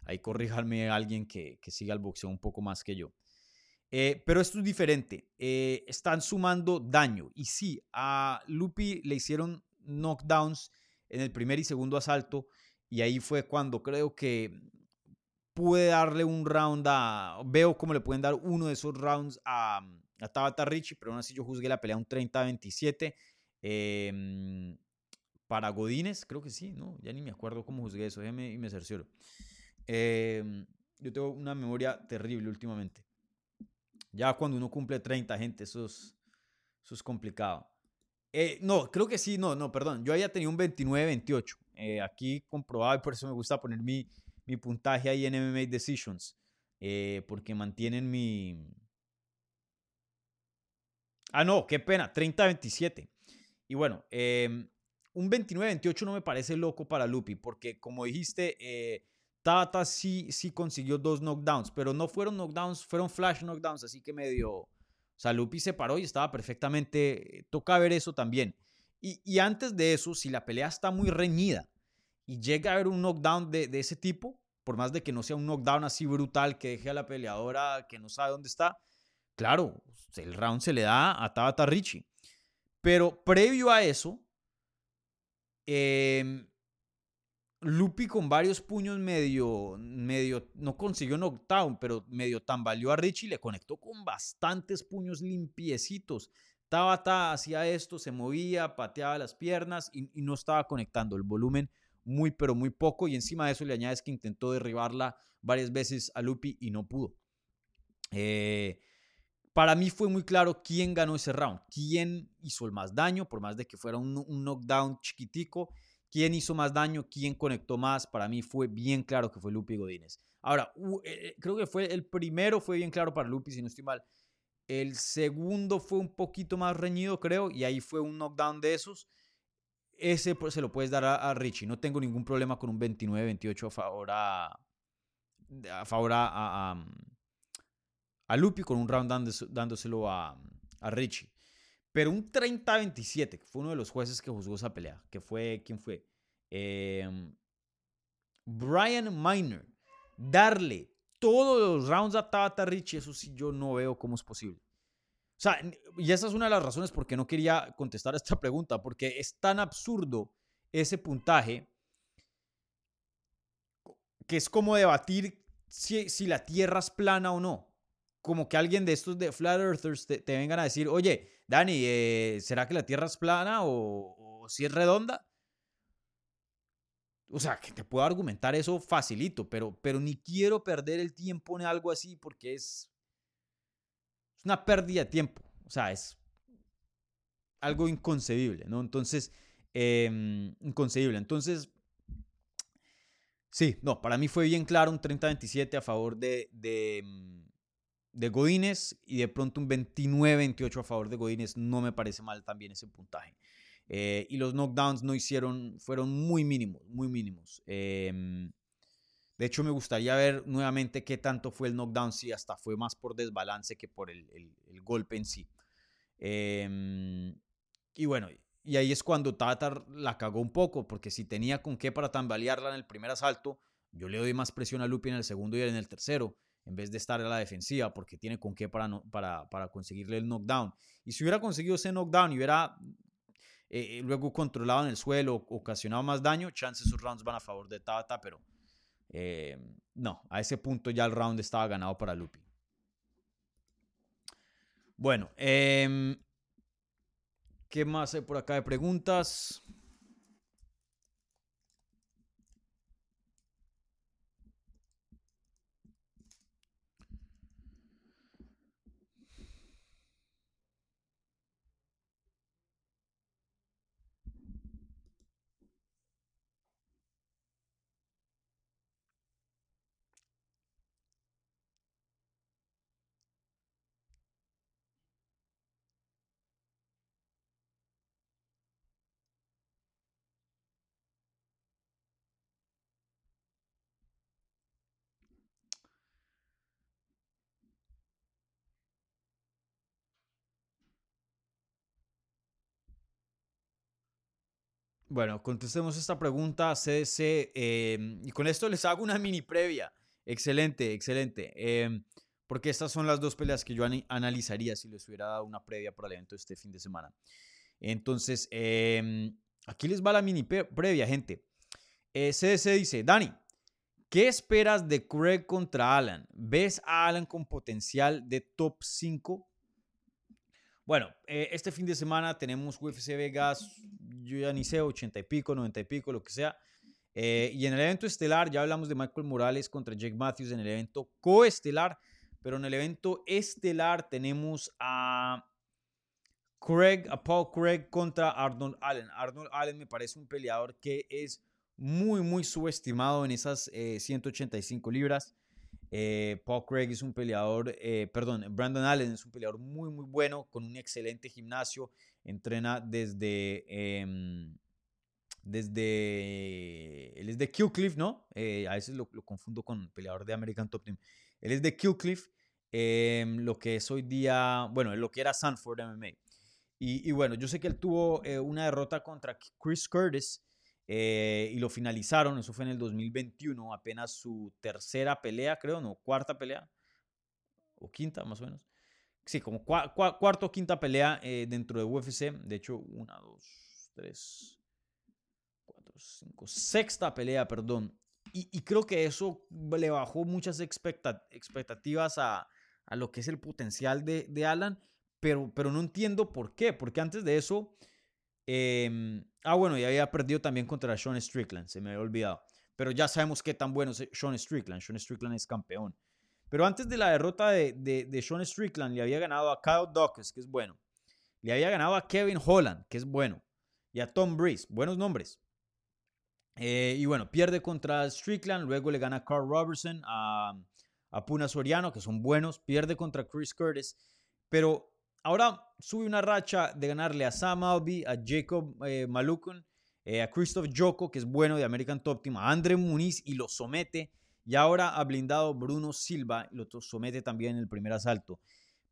Ahí corríjanme a alguien que, que siga el boxeo un poco más que yo. Eh, pero esto es diferente. Eh, están sumando daño. Y sí, a Lupi le hicieron knockdowns en el primer y segundo asalto. Y ahí fue cuando creo que pude darle un round a. Veo cómo le pueden dar uno de esos rounds a, a Tabata Richie, pero aún así yo juzgué la pelea un 30-27. Em, para Godínez, creo que sí, ¿no? Ya ni me acuerdo cómo juzgué eso, déjeme y me cercioro. Em, yo tengo una memoria terrible últimamente. Ya cuando uno cumple 30, gente, eso es, complicado. Eh, no, creo que sí, no, no, perdón. Yo había tenido un 29-28. Eh, aquí comprobado y por eso me gusta poner mi, mi puntaje ahí en MMA Decisions. Eh, porque mantienen mi... Ah, no, qué pena, 30-27. Y bueno, em, un 29-28 no me parece loco para Lupi, porque como dijiste, Tata sí, sí consiguió dos knockdowns, pero no fueron knockdowns, fueron flash knockdowns, así que medio... O sea, Lupi se paró y estaba perfectamente... Eh, toca ver eso también. Y, antes de eso, si la pelea está muy reñida y llega a haber un knockdown de, ese tipo, por más de que no sea un knockdown así brutal que deje a la peleadora que no sabe dónde está, claro, el round se le da a Tabata Richie. Pero previo a eso, eh, Lupi con varios puños medio, medio, no consiguió knockdown, pero medio tambaleó a Richie y le conectó con bastantes puños limpiecitos. Tabata hacía esto, se movía, pateaba las piernas y, no estaba conectando el volumen muy, pero muy poco. Y encima de eso le añades que intentó derribarla varias veces a Lupi y no pudo. Eh, para mí fue muy claro quién ganó ese round, quién hizo el más daño, por más de que fuera un, knockdown chiquitico quién hizo más daño, quién conectó más, para mí fue bien claro que fue Lupi Godínez. Ahora, eh, creo que fue el primero fue bien claro para Lupi, si no estoy mal. El segundo fue un poquito más reñido, creo, y ahí fue un knockdown de esos. Ese pues, se lo puedes dar a, Richie. No tengo ningún problema con un 29-28 a favor a, favor a, a, Lupi, con un round dándoselo a, a Richie. Pero un 30-27, que fue uno de los jueces que juzgó esa pelea, que fue, ¿quién fue? Em, Brian Miner. Darle todos los rounds a Tabata Richie, eso sí yo no veo cómo es posible. O sea, y esa es una de las razones por qué no quería contestar a esta pregunta, porque es tan absurdo ese puntaje que es como debatir si, si la Tierra es plana o no como que alguien de estos de Flat Earthers te, vengan a decir, oye, Dani, eh, ¿será que la Tierra es plana o, si es redonda? O sea, que te puedo argumentar eso facilito, pero, pero ni quiero perder el tiempo en algo así porque es, es una pérdida de tiempo. O sea, es algo inconcebible, ¿no? Entonces, em, inconcebible. Entonces, sí, no, para mí fue bien claro un 30-27 a favor de, de, em, de Godínez y de pronto un 29-28 a favor de Godínez. No me parece mal también ese puntaje. Eh, y los knockdowns no hicieron, fueron muy mínimos, muy mínimos. Em, de hecho, me gustaría ver nuevamente qué tanto fue el knockdown, si hasta fue más por desbalance que por el, golpe en sí. Em, y bueno, y ahí es cuando Tatar la cagó un poco, porque si tenía con qué para tambalearla en el primer asalto, yo le doy más presión a Lupi en el segundo y en el tercero en vez de estar a la defensiva, porque tiene con qué para, para, para conseguirle el knockdown. Y si hubiera conseguido ese knockdown y hubiera eh, luego controlado en el suelo, ocasionado más daño, chances esos rounds van a favor de Tabata, pero eh, no, a ese punto ya el round estaba ganado para Lupi. Bueno, em, ¿qué más hay por acá de preguntas? Bueno, contestemos esta pregunta, CDC, em, y con esto les hago una mini previa. Excelente, excelente. Em, porque estas son las dos peleas que yo analizaría si les hubiera dado una previa para el evento este fin de semana. Entonces, em, aquí les va la mini previa, gente. CDC eh, dice, Dani, ¿qué esperas de Craig contra Alan? ¿Ves a Alan con potencial de top 5? Bueno, eh, este fin de semana tenemos UFC Vegas, yo ya ni sé, 80 y pico, 90 y pico, lo que sea. Eh, y en el evento estelar, ya hablamos de Michael Morales contra Jake Matthews en el evento coestelar, pero en el evento estelar tenemos a Craig, a Paul Craig contra Arnold Allen. Arnold Allen me parece un peleador que es muy, muy subestimado en esas 185 eh, libras. Eh, Paul Craig es un peleador, eh, perdón, Brandon Allen es un peleador muy, muy bueno, con un excelente gimnasio. Entrena desde, em, desde, él es de Cliff, ¿no? Eh, a veces lo, confundo con el peleador de American Top Team. Él es de Cliff, em, lo que es hoy día, bueno, lo que era Sanford MMA. Y, y bueno, yo sé que él tuvo una derrota contra Chris Curtis eh, y lo finalizaron, eso fue en el 2021, apenas su tercera pelea, creo, no, cuarta pelea, o quinta más o menos. Sí, como cuarto o quinta pelea eh, dentro de UFC. De hecho, una, dos, tres, cuatro, cinco, sexta pelea, perdón. Y, creo que eso le bajó muchas expectativas a, a, lo que es el potencial de, de Alan, pero, pero no entiendo por qué, porque antes de eso Em, ah, bueno, y había perdido también contra Sean Strickland, se me había olvidado. Pero ya sabemos qué tan bueno es Sean Strickland. Sean Strickland es campeón. Pero antes de la derrota de, de, Sean Strickland, le había ganado a Kyle Dawkins, que es bueno. Le había ganado a Kevin Holland, que es bueno. Y a Tom Breeze, buenos nombres. Eh, y bueno, pierde contra Strickland, luego le gana a Carl Robertson, a, a Puna Soriano, que son buenos. Pierde contra Chris Curtis. Pero ahora sube una racha de ganarle a Sam Albi, a Jacob eh, Malukun, eh, a Christoph Joko, que es bueno de American Top Team, a Andre Muniz y lo somete. Y ahora ha blindado Bruno Silva lo somete también en el primer asalto.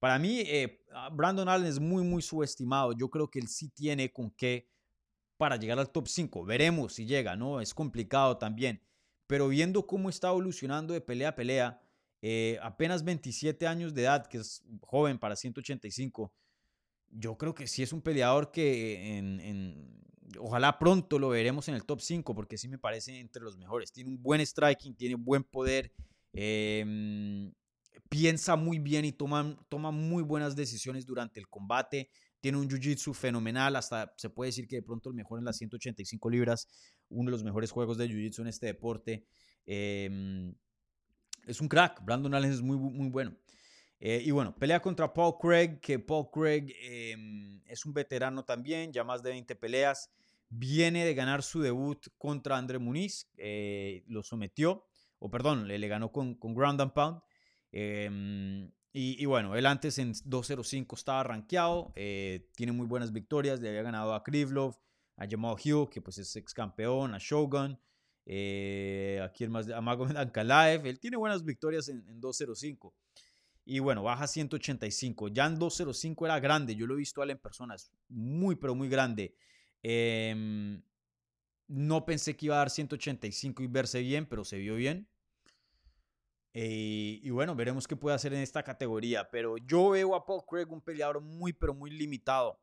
Para mí, eh, Brandon Allen es muy, muy subestimado. Yo creo que él sí tiene con qué para llegar al top 5. Veremos si llega, ¿no? Es complicado también. Pero viendo cómo está evolucionando de pelea a pelea, eh, apenas 27 años de edad, que es joven para 185. Yo creo que sí es un peleador que en, ojalá pronto lo veremos en el top 5, porque sí me parece entre los mejores. Tiene un buen striking, tiene buen poder, em, piensa muy bien y toma, toma muy buenas decisiones durante el combate. Tiene un jiu-jitsu fenomenal, hasta se puede decir que de pronto el mejor en las 185 libras, uno de los mejores juegos de jiu-jitsu en este deporte. Eh, es un crack. Brandon Allen es muy, muy bueno. Eh, y bueno, pelea contra Paul Craig, que Paul Craig em, es un veterano también, ya más de 20 peleas. Viene de ganar su debut contra André Muniz, eh, lo sometió, o perdón, le, ganó con, con, Ground and Pound. Em, y, bueno, él antes en 205 estaba rankeado, eh, tiene muy buenas victorias, le había ganado a Krivlov, a Jamal Hill, que pues es ex campeón, a Shogun, eh, aquí más, Magomed Ankalaev, él tiene buenas victorias en, 205. Y bueno, baja 185. Ya en 205 era grande, yo lo he visto a él en persona, es muy, pero muy grande. Em, no pensé que iba a dar 185 y verse bien, pero se vio bien. Eh, y bueno, veremos qué puede hacer en esta categoría. Pero yo veo a Paul Craig un peleador muy, pero muy limitado.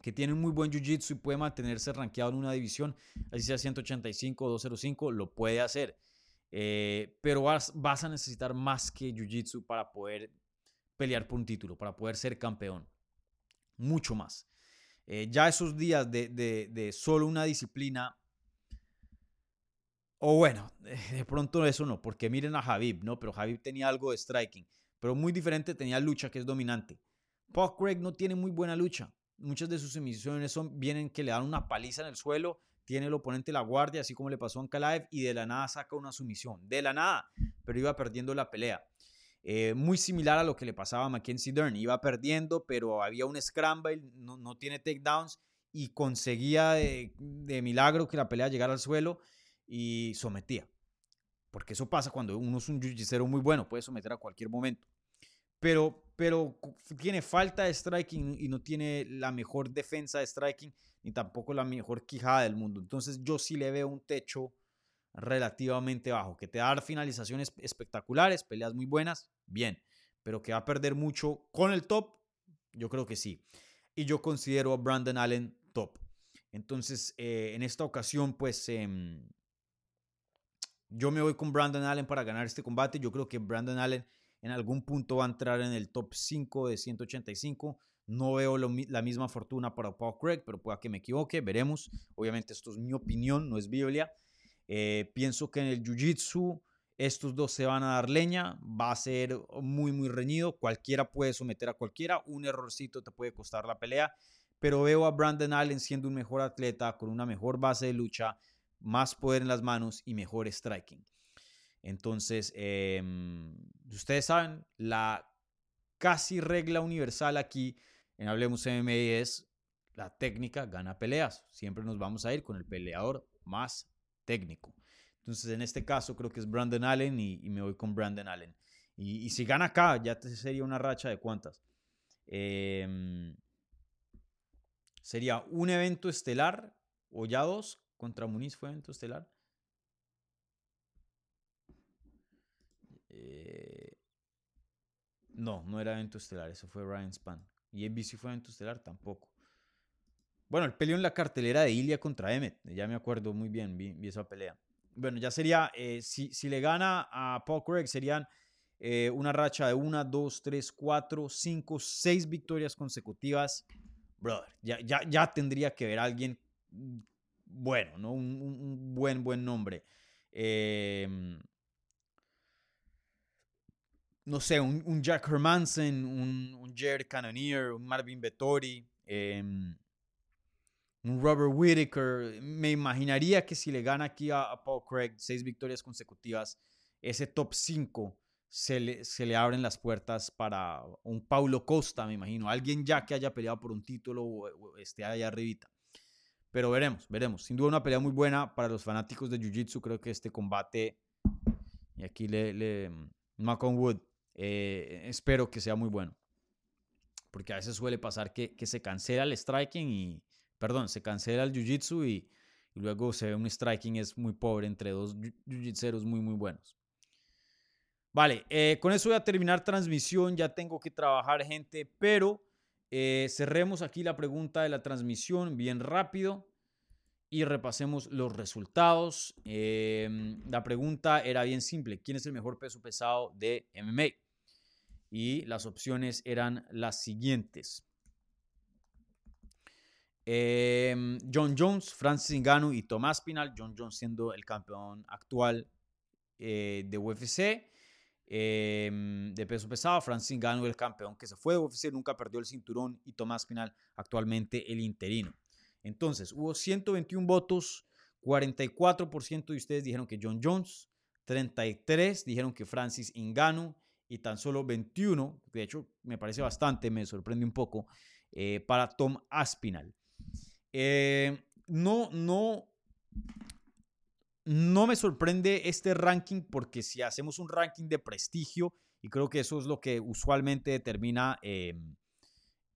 Que tiene un muy buen jiu-jitsu y puede mantenerse rankeado en una división, así sea 185 o 205, lo puede hacer. Eh, pero vas, vas, a necesitar más que jiu-jitsu para poder pelear por un título, para poder ser campeón. Mucho más. Eh, ya esos días de, de, solo una disciplina, o bueno, de pronto eso no, porque miren a Javib, ¿no? Pero Javib tenía algo de striking, pero muy diferente tenía lucha que es dominante. Paul Craig no tiene muy buena lucha. Muchas de sus emisiones son, vienen que le dan una paliza en el suelo, tiene el oponente la guardia, así como le pasó a Ankalaev, y de la nada saca una sumisión. De la nada, pero iba perdiendo la pelea. Eh, muy similar a lo que le pasaba a Mackenzie Dern. Iba perdiendo, pero había un scramble, no, no tiene takedowns y conseguía de, de, milagro que la pelea llegara al suelo y sometía. Porque eso pasa cuando uno es un jiu muy bueno, puede someter a cualquier momento pero, pero tiene falta de striking y no tiene la mejor defensa de striking ni tampoco la mejor quijada del mundo. Entonces yo sí le veo un techo relativamente bajo, que te da finalizaciones espectaculares, peleas muy buenas, bien, pero que va a perder mucho con el top, yo creo que sí. Y yo considero a Brandon Allen top. Entonces, eh, en esta ocasión, pues em, yo me voy con Brandon Allen para ganar este combate. Yo creo que Brandon Allen en algún punto va a entrar en el top 5 de 185. No veo la misma fortuna para Paul Craig, pero pueda que me equivoque, veremos. Obviamente esto es mi opinión, no es Biblia. Eh, pienso que en el Jiu-Jitsu estos dos se van a dar leña, va a ser muy, muy reñido. Cualquiera puede someter a cualquiera, un errorcito te puede costar la pelea, pero veo a Brandon Allen siendo un mejor atleta, con una mejor base de lucha, más poder en las manos y mejor striking. Entonces, em, ustedes saben, la casi regla universal aquí en Hablemos MMA es la técnica gana peleas. Siempre nos vamos a ir con el peleador más técnico. Entonces, en este caso, creo que es Brandon Allen y, me voy con Brandon Allen. Y, si gana acá, ya sería una racha de cuántas. Em, sería un evento estelar o ya dos contra Muniz fue evento estelar. Eh, no, no era evento estelar, eso fue Ryan Span. Y NBC fue evento estelar tampoco. Bueno, el peleó en la cartelera de Ilia contra Emmet, ya me acuerdo muy bien, vi, esa pelea. Bueno, ya sería, eh, si, si, le gana a Paul Craig, serían eh, una racha de una, dos, tres, cuatro, cinco, seis victorias consecutivas. Brother, ya, ya, ya tendría que ver a alguien mm, bueno, ¿no? Un, un buen, buen nombre. Eh, no sé, un, Jack Hermansen, un, un, Jared Cannonier, un Marvin Vettori, em, un Robert Whitaker. Me imaginaría que si le gana aquí a, Paul Craig seis victorias consecutivas, ese top 5 se le, se le, abren las puertas para un Paulo Costa, me imagino. Alguien ya que haya peleado por un título o, esté allá arribita. Pero veremos, veremos. Sin duda una pelea muy buena para los fanáticos de Jiu-Jitsu. Creo que este combate, y aquí le, le Wood, eh, espero que sea muy bueno. Porque a veces suele pasar que, se cancela el striking y, perdón, se cancela el jiu-jitsu y, luego se ve un striking es muy pobre entre dos jiu-jitseros muy, muy buenos. Vale, eh, con eso voy a terminar transmisión. Ya tengo que trabajar, gente, pero eh, cerremos aquí la pregunta de la transmisión bien rápido y repasemos los resultados. Em, la pregunta era bien simple. ¿Quién es el mejor peso pesado de MMA? Y las opciones eran las siguientes. Em, John Jones, Francis Ngannou y Tomás Pinal. John Jones siendo el campeón actual eh, de UFC em, de peso pesado. Francis Ngannou el campeón que se fue de UFC, nunca perdió el cinturón. Y Tomás Pinal actualmente el interino. Entonces, hubo 121 votos, 44% de ustedes dijeron que John Jones, 33 dijeron que Francis Ngannou y tan solo 21, de hecho me parece bastante, me sorprende un poco, eh, para Tom Aspinal. Eh, no, no, no me sorprende este ranking porque si hacemos un ranking de prestigio, y creo que eso es lo que usualmente determina em,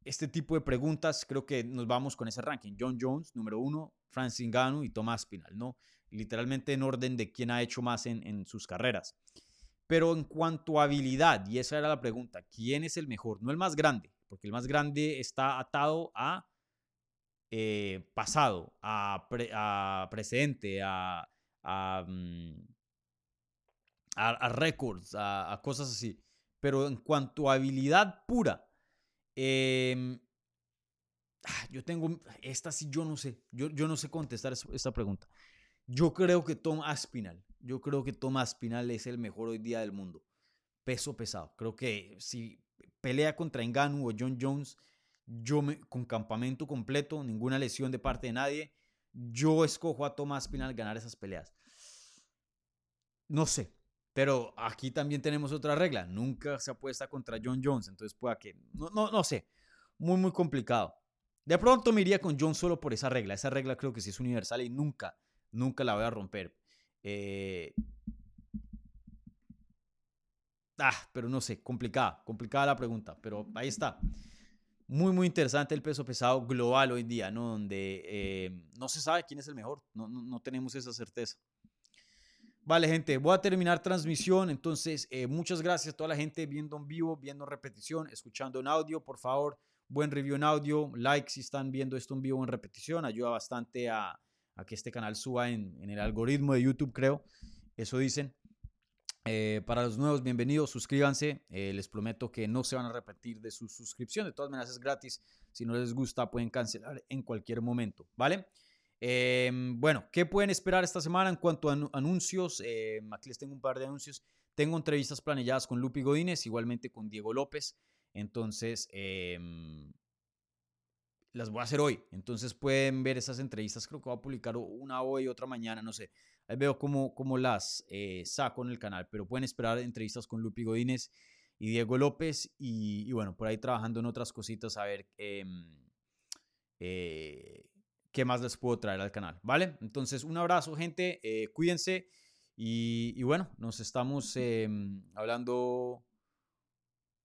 este tipo de preguntas, creo que nos vamos con ese ranking. John Jones, número uno, Francis Ngannou y Tomás Pinal, ¿no? Literalmente en orden de quién ha hecho más en, en sus carreras. Pero en cuanto a habilidad, y esa era la pregunta, ¿quién es el mejor? No el más grande, porque el más grande está atado a eh, pasado, a, a presente, a, a, mm, a, récords, a, cosas así. Pero en cuanto a habilidad pura, ah, yo tengo, esta sí yo no sé, yo, yo no sé contestar esta pregunta. Yo creo que Tom Aspinal, yo creo que Tom Aspinal es el mejor hoy día del mundo. Peso pesado. Creo que si pelea contra Enganu o John Jones, yo me, con campamento completo, ninguna lesión de parte de nadie, yo escojo a Tom Aspinal ganar esas peleas. No sé, pero aquí también tenemos otra regla. Nunca se apuesta contra John Jones. Entonces pueda que... No, no, no sé. Muy, muy complicado. De pronto me iría con John solo por esa regla. Esa regla creo que sí es universal y nunca, nunca la voy a romper. Eh, ah, pero no sé. Complicada. Complicada la pregunta. Pero ahí está. Muy, muy interesante el peso pesado global hoy día, ¿no? Donde eh, no se sabe quién es el mejor. No, no, no tenemos esa certeza. Vale, gente, voy a terminar transmisión. Entonces, eh, muchas gracias a toda la gente viendo en vivo, viendo en repetición, escuchando en audio. Por favor, buen review en audio, like si están viendo esto en vivo en repetición. Ayuda bastante a, que este canal suba en, el algoritmo de YouTube, creo. Eso dicen. Eh, para los nuevos, bienvenidos, suscríbanse. Eh, les prometo que no se van a repetir de su suscripción. De todas maneras, es gratis. Si no les gusta, pueden cancelar en cualquier momento, ¿vale? Em, bueno, ¿qué pueden esperar esta semana en cuanto a anuncios? Em, aquí les tengo un par de anuncios. Tengo entrevistas planeadas con Lupi Godínez, igualmente con Diego López. Entonces, em, las voy a hacer hoy. Entonces pueden ver esas entrevistas. Creo que voy a publicar una hoy, otra mañana, no sé. Ahí veo cómo, cómo las eh, saco en el canal. Pero pueden esperar entrevistas con Lupi Godínez y Diego López. Y, bueno, por ahí trabajando en otras cositas a ver. Eh, qué más les puedo traer al canal, ¿vale? Entonces, un abrazo, gente, eh, cuídense y, bueno, nos estamos em, hablando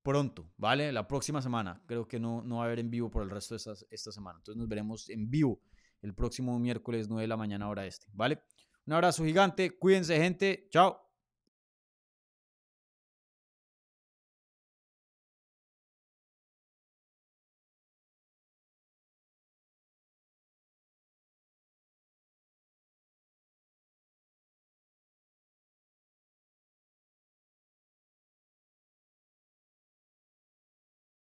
pronto, ¿vale? La próxima semana, creo que no, no va a haber en vivo por el resto de esta semana, entonces nos veremos en vivo el próximo miércoles 9 de la mañana hora este, ¿vale? Un abrazo gigante, cuídense, gente, chao.